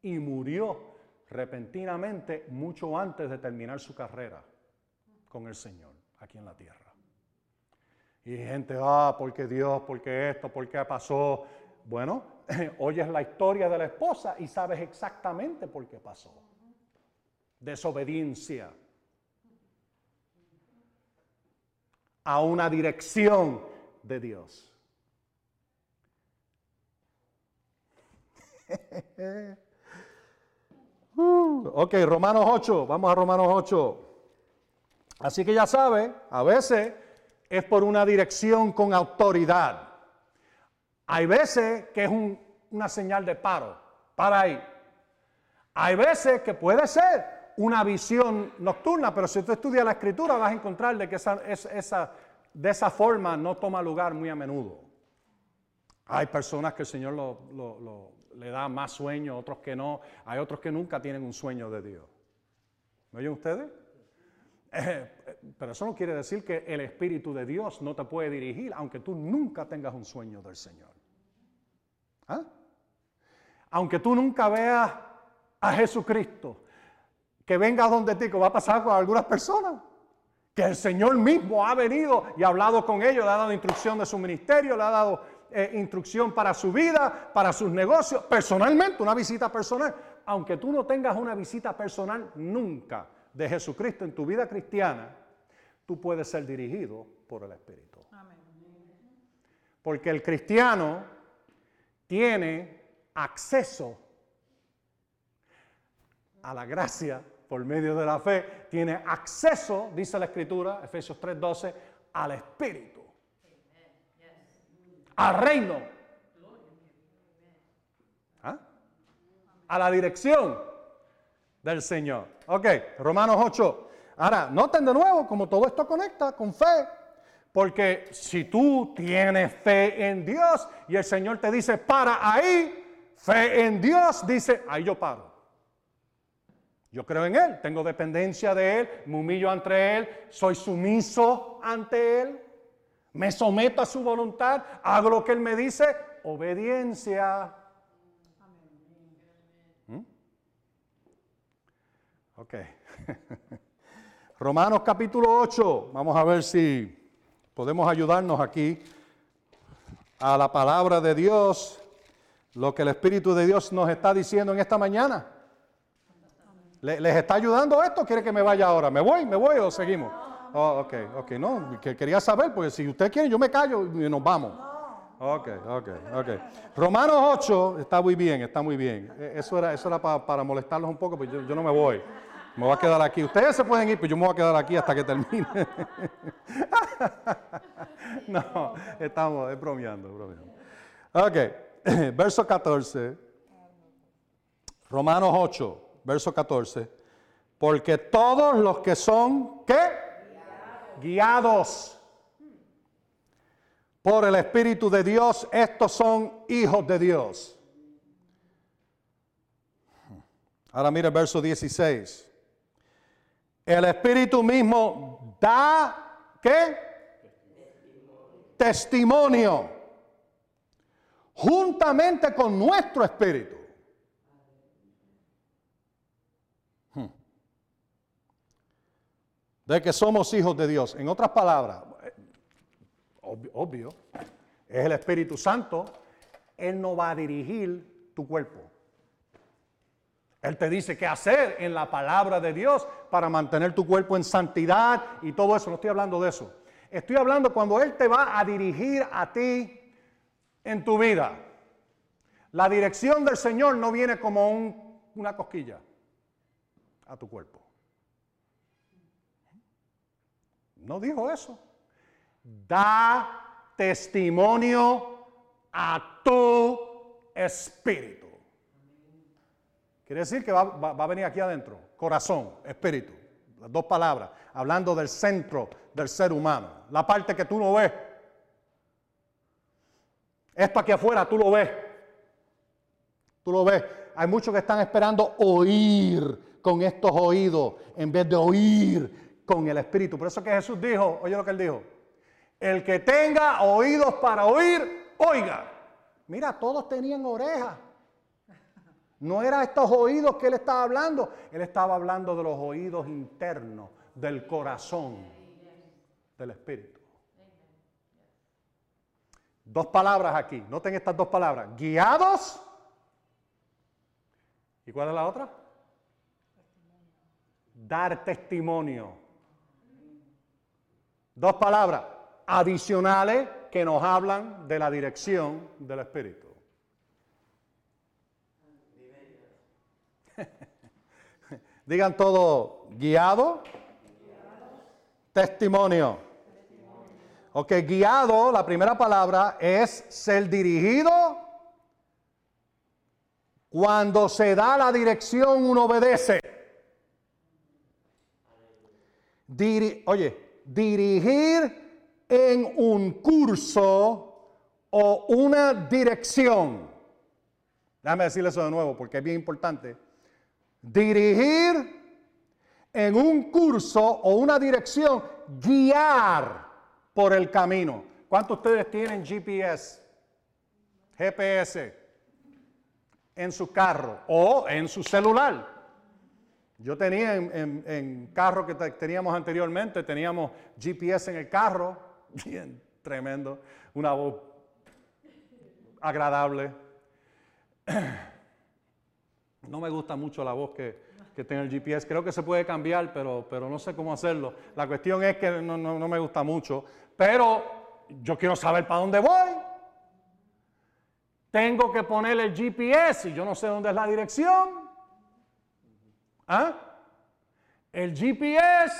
y murió repentinamente mucho antes de terminar su carrera con el Señor aquí en la tierra. Y gente, ah, porque Dios, porque esto, porque pasó. Bueno, oyes la historia de la esposa y sabes exactamente por qué pasó. Desobediencia. a una dirección de Dios. Uh, ok, Romanos 8, vamos a Romanos 8. Así que ya sabe, a veces es por una dirección con autoridad. Hay veces que es una señal de paro, para ahí. Hay veces que puede ser una visión nocturna, pero si tú estudias la escritura vas a encontrar de que esa, de esa forma no toma lugar muy a menudo. Hay personas que el Señor le da más sueño, otros que no. Hay otros que nunca tienen un sueño de Dios. ¿Me oyen ustedes? Eh, pero eso no quiere decir que el Espíritu de Dios no te puede dirigir, aunque tú nunca tengas un sueño del Señor. ¿Ah? Aunque tú nunca veas a Jesucristo que venga donde ti, que va a pasar con algunas personas. Que el Señor mismo ha venido y ha hablado con ellos, le ha dado instrucción de su ministerio, le ha dado eh, instrucción para su vida, para sus negocios, personalmente, una visita personal. Aunque tú no tengas una visita personal nunca de Jesucristo en tu vida cristiana, tú puedes ser dirigido por el Espíritu. Porque el cristiano tiene acceso a la gracia por medio de la fe, tiene acceso, dice la Escritura, Efesios 3:12, al Espíritu, al reino, ¿Ah? a la dirección del Señor. Ok, Romanos 8. Ahora, noten de nuevo como todo esto conecta con fe. Porque si tú tienes fe en Dios y el Señor te dice, para ahí, fe en Dios, dice, ahí yo paro. Yo creo en Él, tengo dependencia de Él, me humillo ante Él, soy sumiso ante Él, me someto a su voluntad, hago lo que Él me dice, obediencia. ¿Mm? Ok. Romanos capítulo 8, vamos a ver si podemos ayudarnos aquí a la palabra de Dios, lo que el Espíritu de Dios nos está diciendo en esta mañana. ¿Les está ayudando esto? ¿Quiere que me vaya ahora? ¿Me voy? ¿Me voy o seguimos? Oh, ok, ok, no, que quería saber, porque si usted quiere, yo me callo y nos vamos. Ok, ok, ok. Romanos 8 está muy bien, está muy bien. E, eso era, eso era para, molestarlos un poco, pero yo, no me voy. Me voy a quedar aquí. Ustedes se pueden ir, pero yo me voy a quedar aquí hasta que termine. no, estamos, es bromeando, bromeando. Ok, verso 14. Romanos 8 verso 14, porque todos los que son, ¿qué? Guiados. por el Espíritu de Dios, estos son hijos de Dios. Ahora mire el verso 16. El Espíritu mismo da, ¿qué? Testimonio. Juntamente con nuestro espíritu de que somos hijos de Dios. En otras palabras, obvio, es el Espíritu Santo, Él no va a dirigir tu cuerpo. Él te dice qué hacer en la palabra de Dios para mantener tu cuerpo en santidad y todo eso. No estoy hablando de eso. Estoy hablando cuando Él te va a dirigir a ti en tu vida. La dirección del Señor no viene como una cosquilla a tu cuerpo. No dijo eso. Da testimonio a tu espíritu. Quiere decir que va, a venir aquí adentro. Corazón, espíritu. Las dos palabras. Hablando del centro del ser humano. La parte que tú no ves. Esto aquí afuera tú lo ves. Tú lo ves. Hay muchos que están esperando oír con estos oídos en vez de oír con el Espíritu. Por eso que Jesús dijo, oye lo que él dijo, el que tenga oídos para oír, oiga. Mira, todos tenían orejas. No era estos oídos que él estaba hablando, él estaba hablando de los oídos internos, del corazón, del Espíritu. Dos palabras aquí, noten estas dos palabras, guiados. ¿Y cuál es la otra? Dar testimonio. Dos palabras adicionales que nos hablan de la dirección del Espíritu. Digan todo, guiado, testimonio. Ok, guiado, la primera palabra es ser dirigido. Cuando se da la dirección, uno obedece. oye, dirigir en un curso o una dirección. Déjame decirle eso de nuevo porque es bien importante dirigir en un curso o una dirección, guiar por el camino. ¿Cuántos de ustedes tienen GPS? GPS en su carro o en su celular. Yo tenía en, en carro que teníamos anteriormente, teníamos GPS en el carro, bien tremendo, una voz agradable. No me gusta mucho la voz que, que tiene el GPS. Creo que se puede cambiar, pero, pero no sé cómo hacerlo. La cuestión es que no, no, me gusta mucho. Pero yo quiero saber para dónde voy. Tengo que poner el GPS y yo no sé dónde es la dirección. ¿Ah? El GPS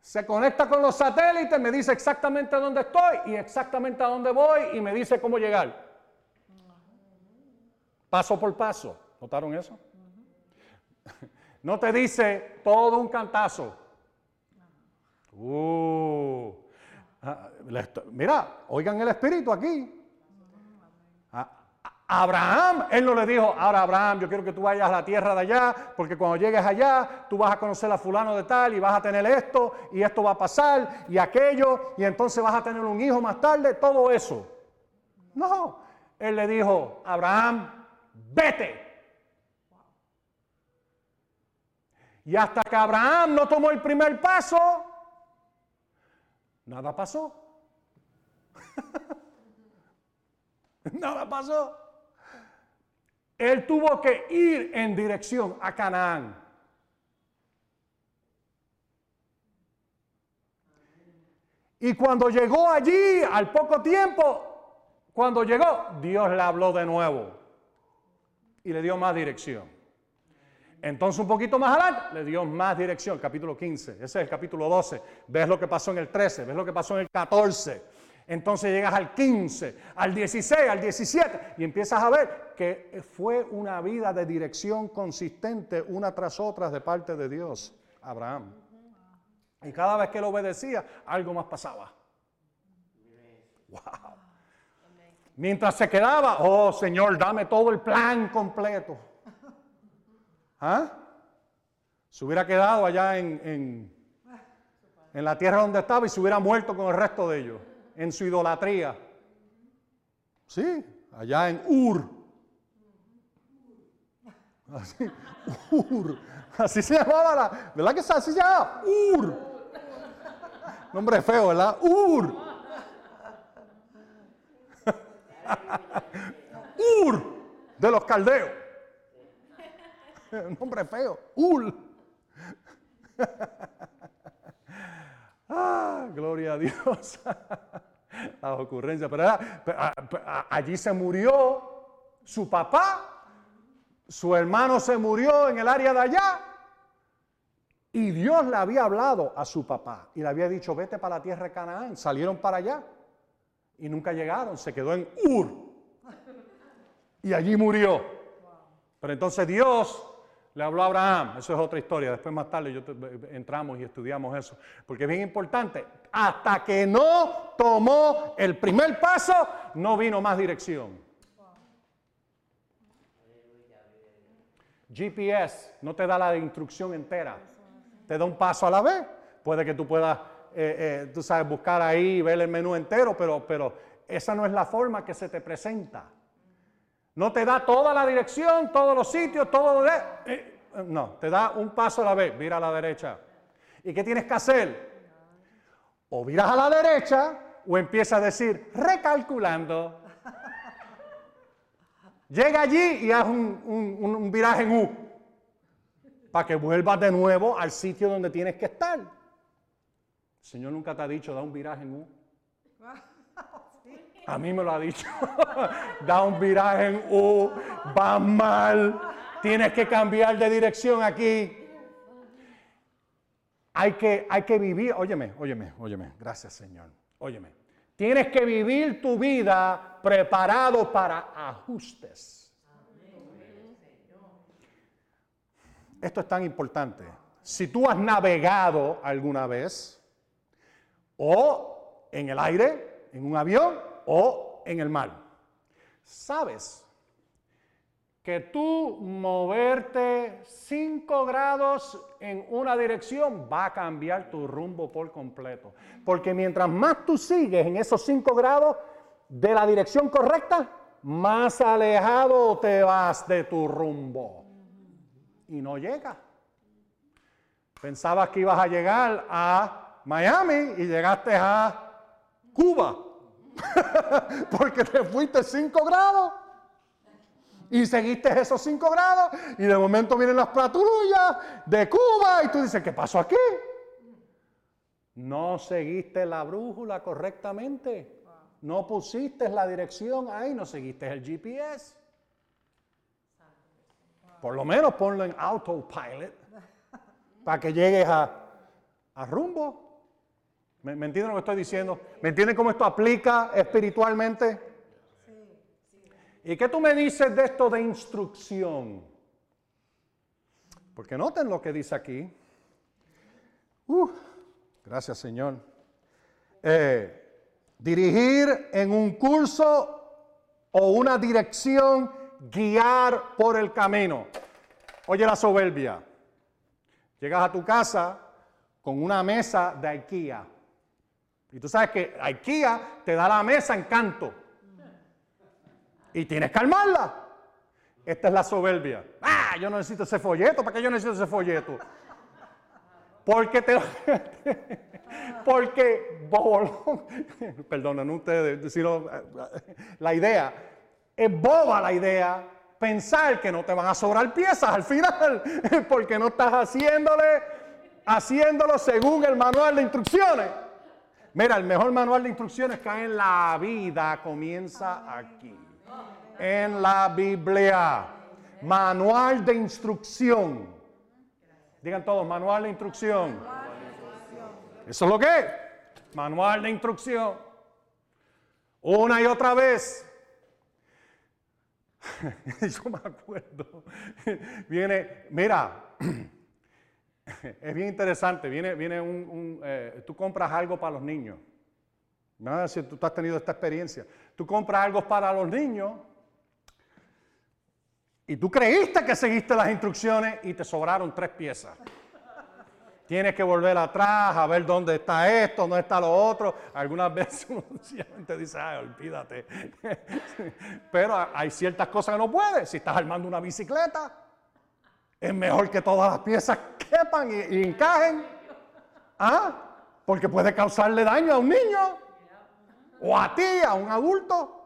se conecta con los satélites, me dice exactamente dónde estoy y exactamente a dónde voy y me dice cómo llegar. Paso por paso. ¿Notaron eso? No te dice todo un cantazo. Uh, ah, mira, oigan el espíritu aquí. Abraham, él no le dijo, ahora Abraham, yo quiero que tú vayas a la tierra de allá, porque cuando llegues allá, tú vas a conocer a fulano de tal y vas a tener esto, y esto va a pasar, y aquello, y entonces vas a tener un hijo más tarde, todo eso. No, él le dijo, Abraham, vete. Y hasta que Abraham no tomó el primer paso, nada pasó. nada pasó. Él tuvo que ir en dirección a Canaán. Y cuando llegó allí, al poco tiempo, cuando llegó, Dios le habló de nuevo y le dio más dirección. Entonces un poquito más adelante le dio más dirección, capítulo 15, ese es el capítulo 12, ves lo que pasó en el 13, ves lo que pasó en el 14, entonces llegas al 15, al 16, al 17 y empiezas a ver que fue una vida de dirección consistente una tras otra de parte de Dios, Abraham. Y cada vez que él obedecía, algo más pasaba. Wow. Mientras se quedaba, oh Señor, dame todo el plan completo. ¿Ah? Se hubiera quedado allá en, en, en la tierra donde estaba y se hubiera muerto con el resto de ellos en su idolatría. Sí, allá en Ur. Así, Ur. Así se llamaba la, ¿verdad que así se llama? Ur. Nombre feo, ¿verdad? Ur. Ur de los caldeos. Nombre feo. Ur. Ah, gloria a Dios. La ocurrencia. Pero allí se murió su papá, su hermano se murió en el área de allá. Y Dios le había hablado a su papá y le había dicho, vete para la tierra de Canaán. Salieron para allá y nunca llegaron. Se quedó en Ur. Y allí murió. Pero entonces Dios le habló a Abraham, eso es otra historia. Después más tarde entramos y estudiamos eso. Porque es bien importante. Hasta que no tomó el primer paso, no vino más dirección. GPS no te da la instrucción entera. Te da un paso a la vez. Puede que tú puedas, eh, eh, tú sabes, buscar ahí y ver el menú entero, pero, pero esa no es la forma que se te presenta. No te da toda la dirección, todos los sitios, todo de... Eh, no, te da un paso a la vez, mira a la derecha. ¿Y qué tienes que hacer? O miras a la derecha o empieza a decir, recalculando. Llega allí y haz un, un viraje en U. para que vuelvas de nuevo al sitio donde tienes que estar. El Señor nunca te ha dicho, da un viraje en U. A mí me lo ha dicho. da un viraje en U, vas mal, tienes que cambiar de dirección aquí. Hay que, hay que vivir, óyeme, óyeme, óyeme, gracias Señor, óyeme. Tienes que vivir tu vida preparado para ajustes. Esto es tan importante. Si tú has navegado alguna vez, o en el aire, en un avión, o en el mar, sabes que tú moverte 5 grados en una dirección va a cambiar tu rumbo por completo. Porque mientras más tú sigues en esos 5 grados de la dirección correcta, más alejado te vas de tu rumbo. Y no llega. Pensabas que ibas a llegar a Miami y llegaste a Cuba. Porque te fuiste 5 grados y seguiste esos 5 grados y de momento vienen las patrullas de Cuba y tú dices, ¿qué pasó aquí? No seguiste la brújula correctamente. No pusiste la dirección ahí, no seguiste el GPS. Por lo menos ponlo en autopilot para que llegues a, a rumbo. ¿Me, ¿Me entienden lo que estoy diciendo? ¿Me entienden cómo esto aplica espiritualmente? ¿Y qué tú me dices de esto de instrucción? Porque noten lo que dice aquí. Uh, gracias Señor. Eh, dirigir en un curso o una dirección, guiar por el camino. Oye la soberbia. Llegas a tu casa con una mesa de IKEA. Y tú sabes que IKEA te da la mesa en canto. Y tienes que armarla. Esta es la soberbia. Ah, yo no necesito ese folleto. ¿Para qué yo necesito ese folleto? Porque te porque bobolón, perdonen ustedes, decirlo, la idea, es boba la idea pensar que no te van a sobrar piezas al final, porque no estás haciéndole, haciéndolo según el manual de instrucciones. Mira, el mejor manual de instrucciones que hay en la vida comienza aquí en la Biblia. Manual de instrucción. Digan todos, manual de instrucción. Eso es lo que es. Manual de instrucción. Una y otra vez. Yo me acuerdo. Viene, mira, es bien interesante. Viene, viene un, eh, tú compras algo para los niños. No si tú has tenido esta experiencia. Tú compras algo para los niños y tú creíste que seguiste las instrucciones y te sobraron tres piezas. Tienes que volver atrás a ver dónde está esto, dónde está lo otro. Algunas veces uno sencillamente dice, ay, olvídate. Pero hay ciertas cosas que no puedes. Si estás armando una bicicleta, es mejor que todas las piezas quepan y, y encajen. ¿Ah? Porque puede causarle daño a un niño o a ti, a un adulto.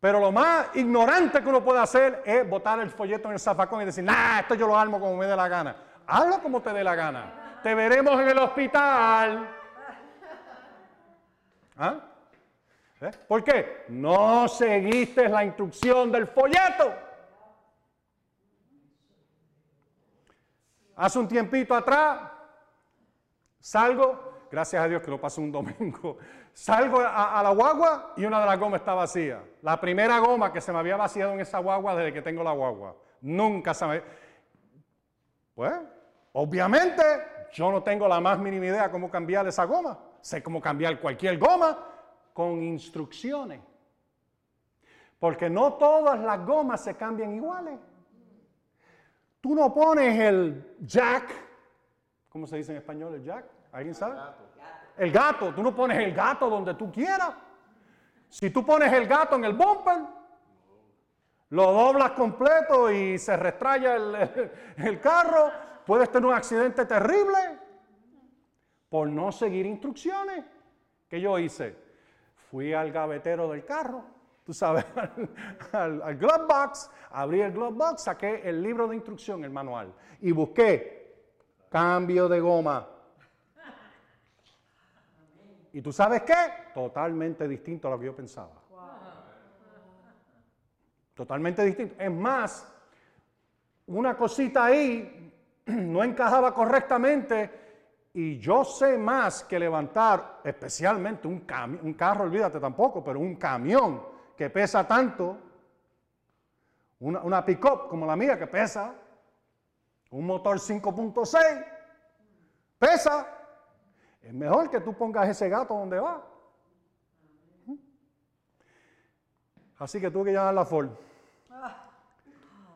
Pero lo más ignorante que uno puede hacer es botar el folleto en el zafacón y decir, nah, esto yo lo armo como me dé la gana. Hazlo como te dé la gana. Te veremos en el hospital. ¿Ah? ¿Eh? ¿Por qué? No seguiste la instrucción del folleto. Hace un tiempito atrás, salgo, gracias a Dios que lo pasé un domingo, Salgo a, la guagua y una de las gomas está vacía. La primera goma que se me había vaciado en esa guagua desde que tengo la guagua. Nunca se me... Pues, obviamente, yo no tengo la más mínima idea cómo cambiar esa goma. Sé cómo cambiar cualquier goma con instrucciones. Porque no todas las gomas se cambian iguales. Tú no pones el jack, ¿cómo se dice en español el jack? ¿Alguien sabe? El gato, tú no pones el gato donde tú quieras. Si tú pones el gato en el bumper, lo doblas completo y se restraya el, carro, puedes tener un accidente terrible por no seguir instrucciones. ¿Qué yo hice? Fui al gavetero del carro, tú sabes, al, al, glove box, abrí el glove box, saqué el libro de instrucción, el manual, y busqué cambio de goma. ¿Y tú sabes qué? Totalmente distinto a lo que yo pensaba. Totalmente distinto. Es más, una cosita ahí no encajaba correctamente y yo sé más que levantar, especialmente un, un carro, olvídate tampoco, pero un camión que pesa tanto, una, una pick-up como la mía que pesa, un motor 5.6, pesa, es mejor que tú pongas ese gato donde va. Así que tuve que llamar a la Ford.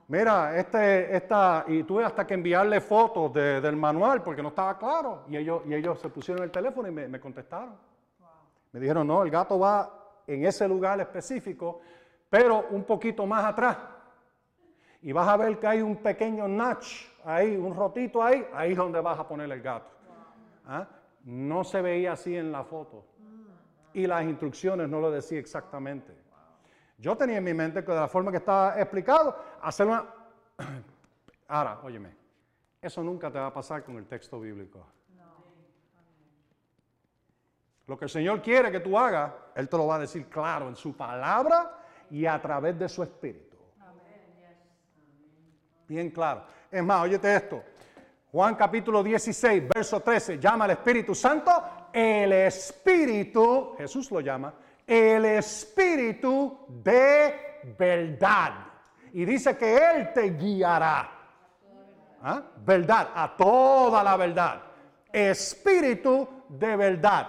Mira, este, esta, y tuve hasta que enviarle fotos del manual porque no estaba claro. Y ellos, y ellos se pusieron el teléfono y me, contestaron. Me dijeron, no, el gato va en ese lugar específico, pero un poquito más atrás. Y vas a ver que hay un pequeño notch ahí, un rotito ahí, ahí es donde vas a poner el gato. ¿Ah? No se veía así en la foto. Y las instrucciones no lo decía exactamente. Yo tenía en mi mente que de la forma que estaba explicado, hacer una... Ahora, óyeme, eso nunca te va a pasar con el texto bíblico. Lo que el Señor quiere que tú hagas, Él te lo va a decir claro en su palabra y a través de su espíritu. Bien claro. Es más, óyete esto. Juan capítulo 16, verso 13, llama al Espíritu Santo el Espíritu, Jesús lo llama, el Espíritu de verdad. Y dice que Él te guiará. ¿Ah? Verdad, a toda la verdad. Espíritu de verdad.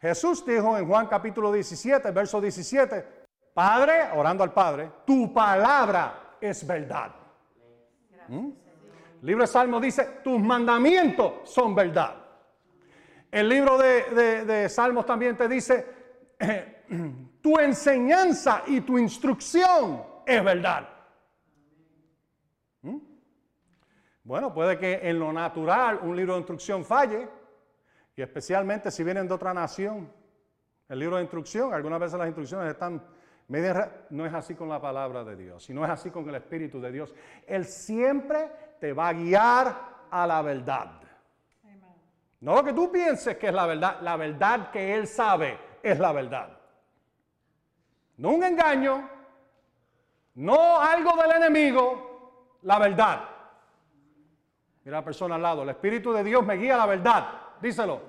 Jesús dijo en Juan capítulo 17, verso 17, Padre, orando al Padre, tu palabra es verdad. ¿Mm? El libro de Salmo dice, tus mandamientos son verdad. El libro de, Salmos también te dice, tu enseñanza y tu instrucción es verdad. ¿Mm? Bueno, puede que en lo natural un libro de instrucción falle, y especialmente si vienen de otra nación. El libro de instrucción, algunas veces las instrucciones están no es así con la palabra de Dios, y no es así con el Espíritu de Dios. Él siempre te va a guiar a la verdad. No lo que tú pienses que es la verdad, la verdad que Él sabe es la verdad. No un engaño, no algo del enemigo, la verdad. Mira la persona al lado, el Espíritu de Dios me guía a la verdad. Díselo.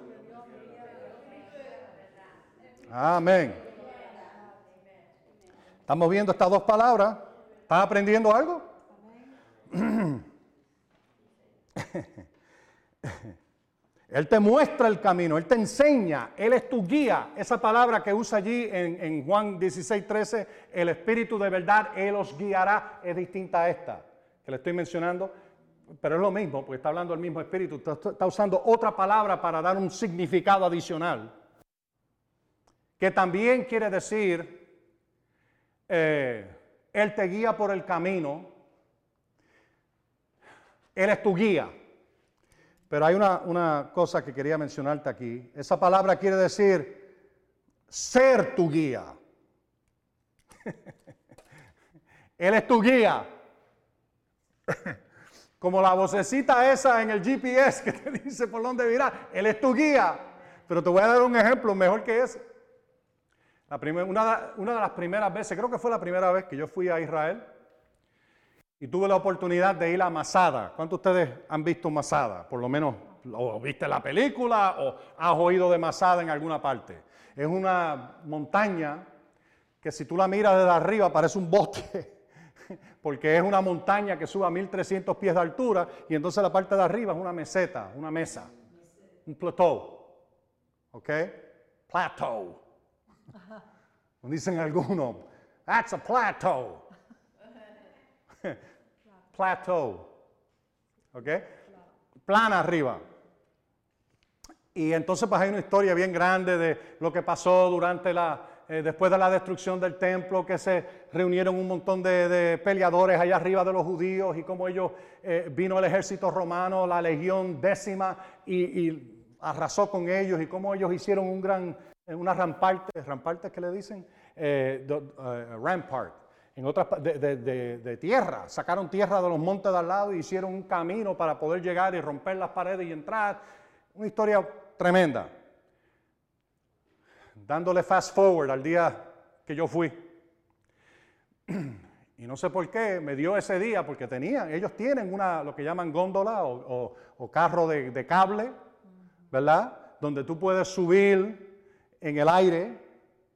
Amén. Estamos viendo estas dos palabras. ¿Están aprendiendo algo? Él te muestra el camino, Él te enseña, Él es tu guía. Esa palabra que usa allí en, Juan 16, 13, el Espíritu de verdad, Él os guiará, es distinta a esta que le estoy mencionando, pero es lo mismo, porque está hablando el mismo Espíritu, está usando otra palabra para dar un significado adicional, que también quiere decir eh, Él te guía por el camino, Él es tu guía. Pero hay una, una cosa que quería mencionarte aquí. Esa palabra quiere decir ser tu guía. Él es tu guía. Como la vocecita esa en el GPS que te dice por dónde virá. Él es tu guía. Pero te voy a dar un ejemplo mejor que ese una, de las primeras veces, creo que fue la primera vez que yo fui a Israel y tuve la oportunidad de ir a Masada. ¿Cuántos de ustedes han visto Masada? Por lo menos o viste la película o has oído de Masada en alguna parte. Es una montaña que si tú la miras desde arriba parece un bote, porque es una montaña que sube a 1300 pies de altura y entonces la parte de arriba es una meseta, una mesa, un plateau. ¿Ok? Plateau. Dicen algunos, that's a plateau. plateau. ¿Ok? Plana arriba. Y entonces pues hay una historia bien grande de lo que pasó durante la, eh, después de la destrucción del templo, que se reunieron un montón de, peleadores allá arriba de los judíos y cómo ellos, eh, vino el ejército romano, la legión décima, y, y, arrasó con ellos y cómo ellos hicieron un gran una ramparte, ramparte que le dicen, eh, eh, rampart, en otras de, de, tierra, sacaron tierra de los montes de al lado y hicieron un camino para poder llegar y romper las paredes y entrar. Una historia tremenda. Dándole fast forward al día que yo fui. Y no sé por qué me dio ese día, porque tenían, ellos tienen una, lo que llaman góndola o, carro de, cable, ¿verdad? Donde tú puedes subir en el aire,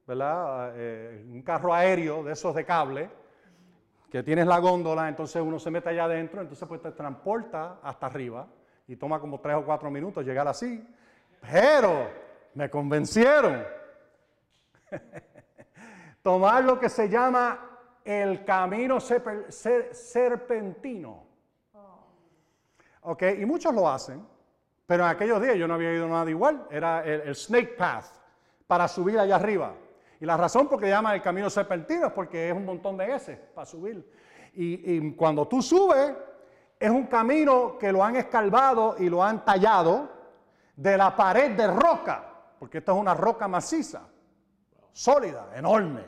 ¿verdad? Eh, un carro aéreo de esos de cable, que tienes la góndola, entonces uno se mete allá adentro, entonces pues te transporta hasta arriba y toma como tres o cuatro minutos llegar así. Pero me convencieron. Tomar lo que se llama el camino serpentino. Ok, y muchos lo hacen, pero en aquellos días yo no había ido nada igual. Era el, snake path para subir allá arriba. Y la razón por que llaman el camino serpentino es porque es un montón de S para subir. Y, y, cuando tú subes, es un camino que lo han escalvado y lo han tallado de la pared de roca, porque esto es una roca maciza, sólida, enorme.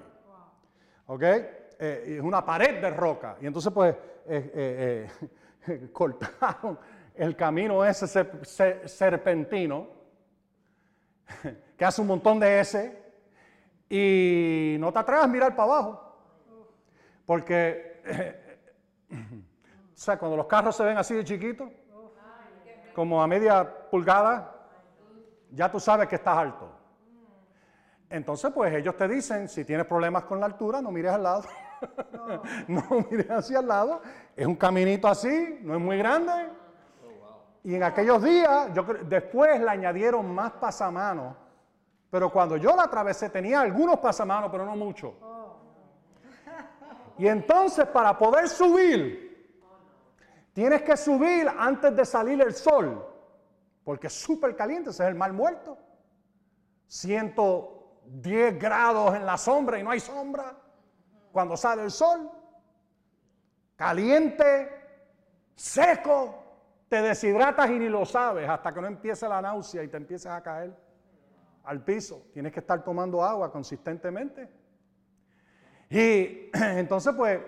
¿Ok? Eh, es una pared de roca. Y entonces pues eh, eh, cortaron el camino ese serpentino, que hace un montón de ese, y no te atrevas a mirar para abajo. Porque, o sea, cuando los carros se ven así de chiquitos, como a media pulgada, ya tú sabes que estás alto. Entonces, pues ellos te dicen, si tienes problemas con la altura, no mires al lado. no mires hacia el lado. Es un caminito así, no es muy grande. Y en aquellos días, yo, después le añadieron más pasamanos. Pero cuando yo la atravesé tenía algunos pasamanos, pero no mucho. Y entonces para poder subir, tienes que subir antes de salir el sol. Porque es súper caliente, ese es el mar muerto. 110 grados en la sombra y no hay sombra cuando sale el sol, caliente, seco, te deshidratas y ni lo sabes hasta que no empiece la náusea y te empieces a caer al piso. Tienes que estar tomando agua consistentemente. Y entonces, pues,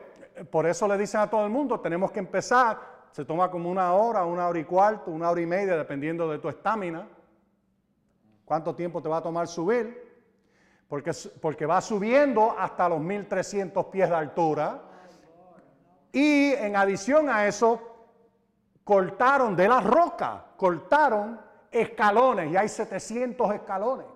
por eso le dicen a todo el mundo, tenemos que empezar, se toma como una hora, una hora y cuarto, una hora y media, dependiendo de tu estamina, cuánto tiempo te va a tomar subir porque, porque va subiendo hasta los 1300 pies de altura. Y en adición a eso, cortaron de la roca, cortaron escalones, y hay 700 escalones.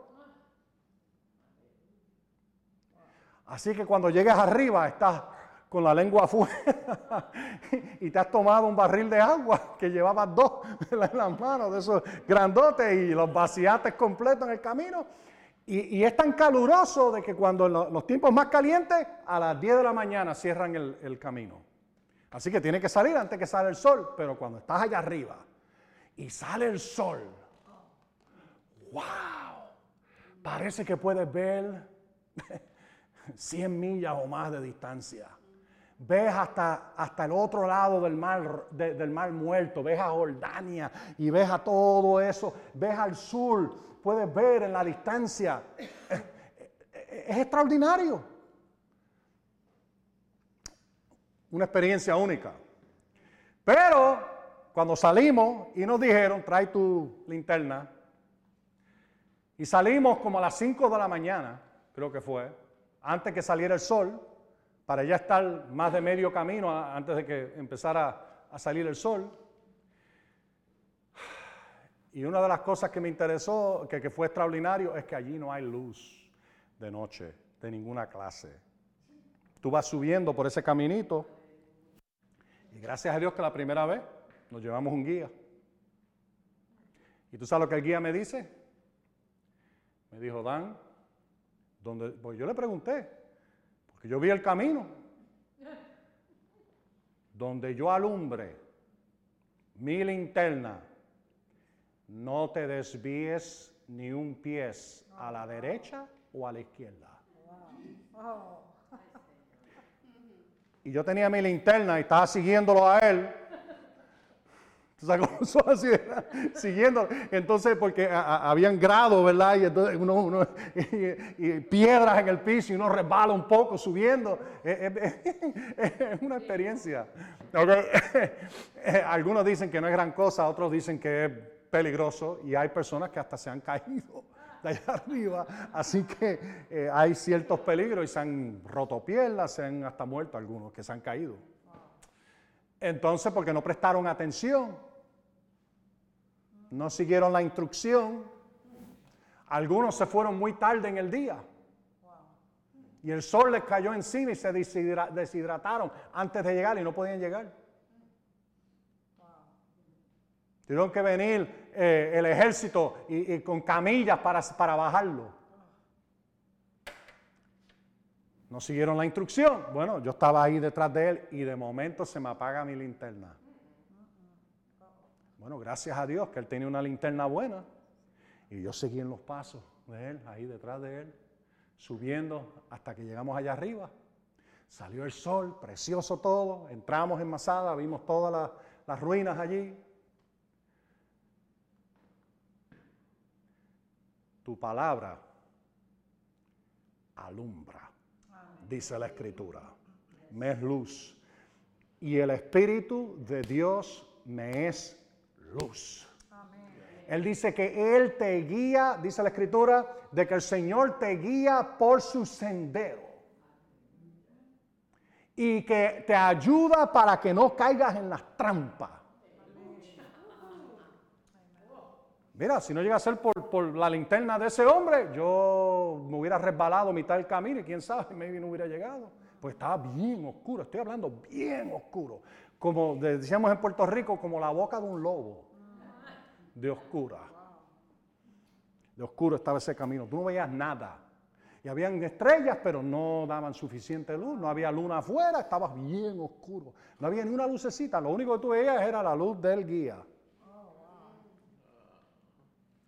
Así que cuando llegues arriba estás con la lengua afuera y te has tomado un barril de agua que llevabas dos en las manos de esos grandotes y los vaciaste completo en el camino y, es tan caluroso de que cuando los, tiempos más calientes, a las 10 de la mañana cierran el, camino. Así que tiene que salir antes que sale el sol, pero cuando estás allá arriba y sale el sol, wow, parece que puedes ver 100 millas o más de distancia. Ves hasta, hasta el otro lado del mar, del mar muerto, ves a Jordania y ves a todo eso, ves al sur puedes ver en la distancia. Es extraordinario. Una experiencia única. Pero cuando salimos y nos dijeron, trae tu linterna, y salimos como a las 5 de la mañana, creo que fue, antes que saliera el sol, para ya estar más de medio camino antes de que empezara a salir el sol. Y una de las cosas que me interesó, que, fue extraordinario, es que allí no hay luz de noche, de ninguna clase. Tú vas subiendo por ese caminito y gracias a Dios que la primera vez nos llevamos un guía. ¿Y tú sabes lo que el guía me dice? Me dijo, Dan, donde, pues yo le pregunté, porque yo vi el camino, donde yo alumbre mi linterna no te desvíes ni un pie a la derecha o a la izquierda. Y yo tenía mi linterna y estaba siguiéndolo a él Así, siguiendo. Entonces, porque habían grado, ¿verdad? Y entonces uno, y, piedras en el piso y uno resbala un poco subiendo. Es, una experiencia. Algunos dicen que no es gran cosa, otros dicen que es peligroso y hay personas que hasta se han caído de allá arriba. Así que eh, hay ciertos peligros y se han roto piernas, se han hasta muerto algunos que se han caído. Entonces, porque no prestaron atención no siguieron la instrucción. Algunos se fueron muy tarde en el día. Y el sol les cayó encima y se deshidrataron antes de llegar y no podían llegar. Tuvieron que venir eh, el ejército y, con camillas para, para bajarlo. No siguieron la instrucción. Bueno, yo estaba ahí detrás de él y de momento se me apaga mi linterna. Bueno, gracias a Dios que él tenía una linterna buena. Y yo seguí en los pasos de él, ahí detrás de él, subiendo hasta que llegamos allá arriba. Salió el sol, precioso todo. Entramos en Masada, vimos todas las, ruinas allí. Tu palabra alumbra, dice la escritura. Me es luz. Y el Espíritu de Dios me es luz. Él dice que Él te guía, dice la escritura, de que el Señor te guía por su sendero. Y que te ayuda para que no caigas en las trampas. Mira, si no llega a ser por, la linterna de ese hombre, yo me hubiera resbalado mitad del camino y quién sabe, maybe no hubiera llegado. Pues estaba bien oscuro, estoy hablando bien oscuro como decíamos en Puerto Rico, como la boca de un lobo, de oscura. De oscuro estaba ese camino, tú no veías nada. Y habían estrellas, pero no daban suficiente luz, no había luna afuera, estaba bien oscuro. No había ni una lucecita, lo único que tú veías era la luz del guía.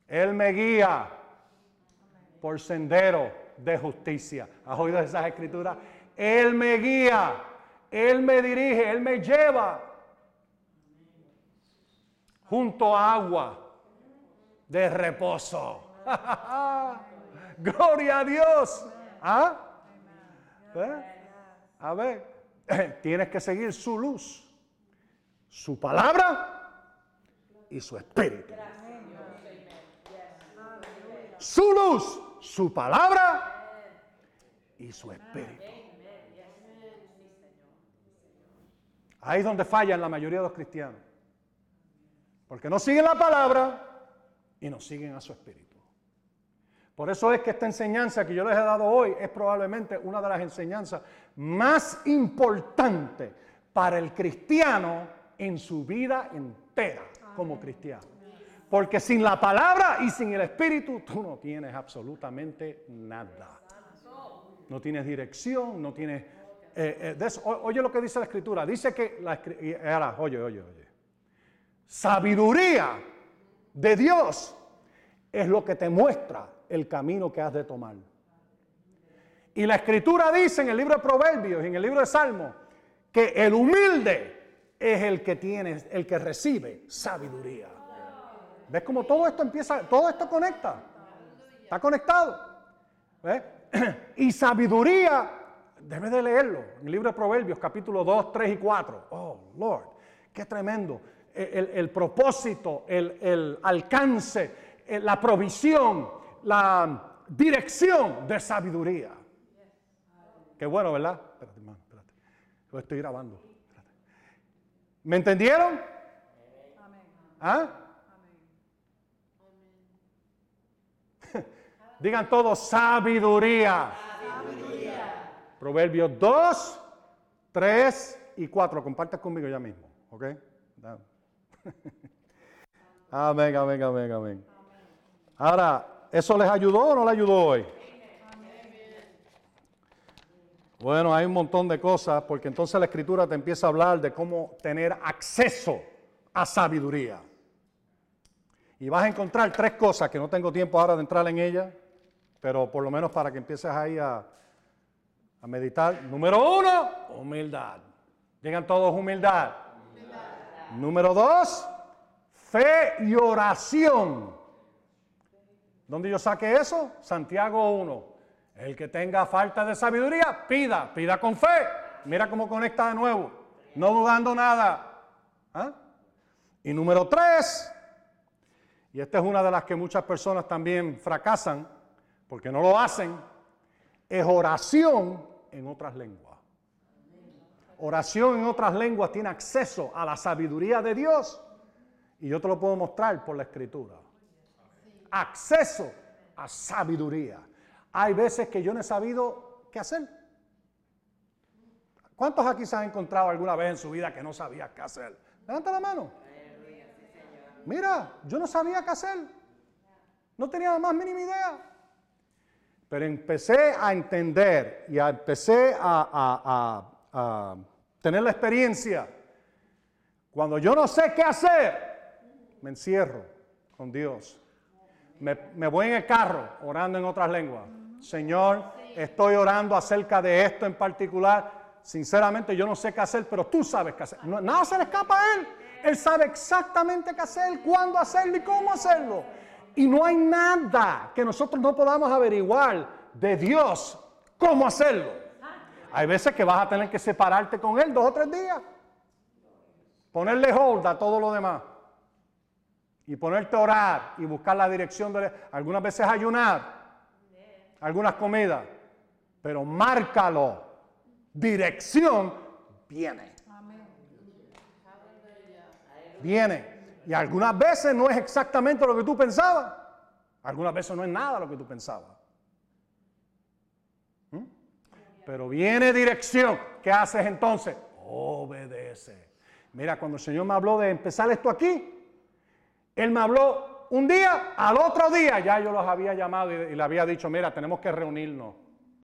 Él me guía por sendero de justicia. ¿Has oído esas escrituras? Él me guía él me dirige, Él me lleva junto a agua de reposo. Gloria a Dios. ¿Ah? ¿Eh? A ver, tienes que seguir su luz, su palabra y su espíritu. Su luz, su palabra y su espíritu. Ahí es donde fallan la mayoría de los cristianos. Porque no siguen la palabra y no siguen a su espíritu. Por eso es que esta enseñanza que yo les he dado hoy es probablemente una de las enseñanzas más importantes para el cristiano en su vida entera como cristiano. Porque sin la palabra y sin el espíritu tú no tienes absolutamente nada. No tienes dirección, no tienes eh, eh, oye lo que dice la escritura. Dice que, la, ahora, oye, oye, oye. Sabiduría de Dios es lo que te muestra el camino que has de tomar. Y la escritura dice en el libro de Proverbios y en el libro de Salmos que el humilde es el que tiene, el que recibe sabiduría. ¿Ves cómo todo esto empieza, todo esto conecta? Está conectado. Y sabiduría Debe de leerlo. En el libro de Proverbios, capítulo 2, 3 y 4. Oh, Lord, qué tremendo. El, propósito, el, alcance, la provisión, la dirección de sabiduría. Qué bueno, ¿verdad? Espérate, hermano, espérate. Lo estoy grabando. ¿Me entendieron? ¿Ah? Digan todos sabiduría. Proverbios 2, 3 y 4. Comparte conmigo ya mismo. ¿Ok? amén, amén, amén, amén. Ahora, ¿eso les ayudó o no les ayudó hoy? Bueno, hay un montón de cosas, porque entonces la escritura te empieza a hablar de cómo tener acceso a sabiduría. Y vas a encontrar tres cosas que no tengo tiempo ahora de entrar en ellas, pero por lo menos para que empieces ahí a, a meditar. Número uno, humildad. Digan todos humildad. Número dos, fe y oración. ¿Dónde yo saqué eso? Santiago 1. El que tenga falta de sabiduría, pida, pida con fe. Mira cómo conecta de nuevo, no dudando nada. ¿Ah? Y número tres, y esta es una de las que muchas personas también fracasan porque no lo hacen, es oración en otras lenguas. Oración en otras lenguas tiene acceso a la sabiduría de Dios y yo te lo puedo mostrar por la escritura. Acceso a sabiduría. Hay veces que yo no he sabido qué hacer. ¿Cuántos aquí se han encontrado alguna vez en su vida que no sabía qué hacer? Levanta la mano. Mira, yo no sabía qué hacer. No tenía la más mínima idea. Pero empecé a entender y empecé a, a tener la experiencia. Cuando yo no sé qué hacer, me encierro con Dios. Me, me, voy en el carro orando en otras lenguas. Señor, estoy orando acerca de esto en particular. Sinceramente yo no sé qué hacer, pero tú sabes qué hacer. nada se le escapa a Él. Él sabe exactamente qué hacer, cuándo hacerlo y cómo hacerlo. Y no hay nada que nosotros no podamos averiguar de Dios cómo hacerlo. Hay veces que vas a tener que separarte con Él dos o tres días. Ponerle hold a todo lo demás. Y ponerte a orar y buscar la dirección de... Algunas veces ayunar. Algunas comidas. Pero márcalo. Dirección viene. Viene. Y algunas veces no es exactamente lo que tú pensabas. Algunas veces no es nada lo que tú pensabas. ¿Mm? Pero viene dirección. ¿Qué haces entonces? Obedece. Mira, cuando el Señor me habló de empezar esto aquí, Él me habló un día, al otro día ya yo los había llamado y, le había dicho, mira, tenemos que reunirnos.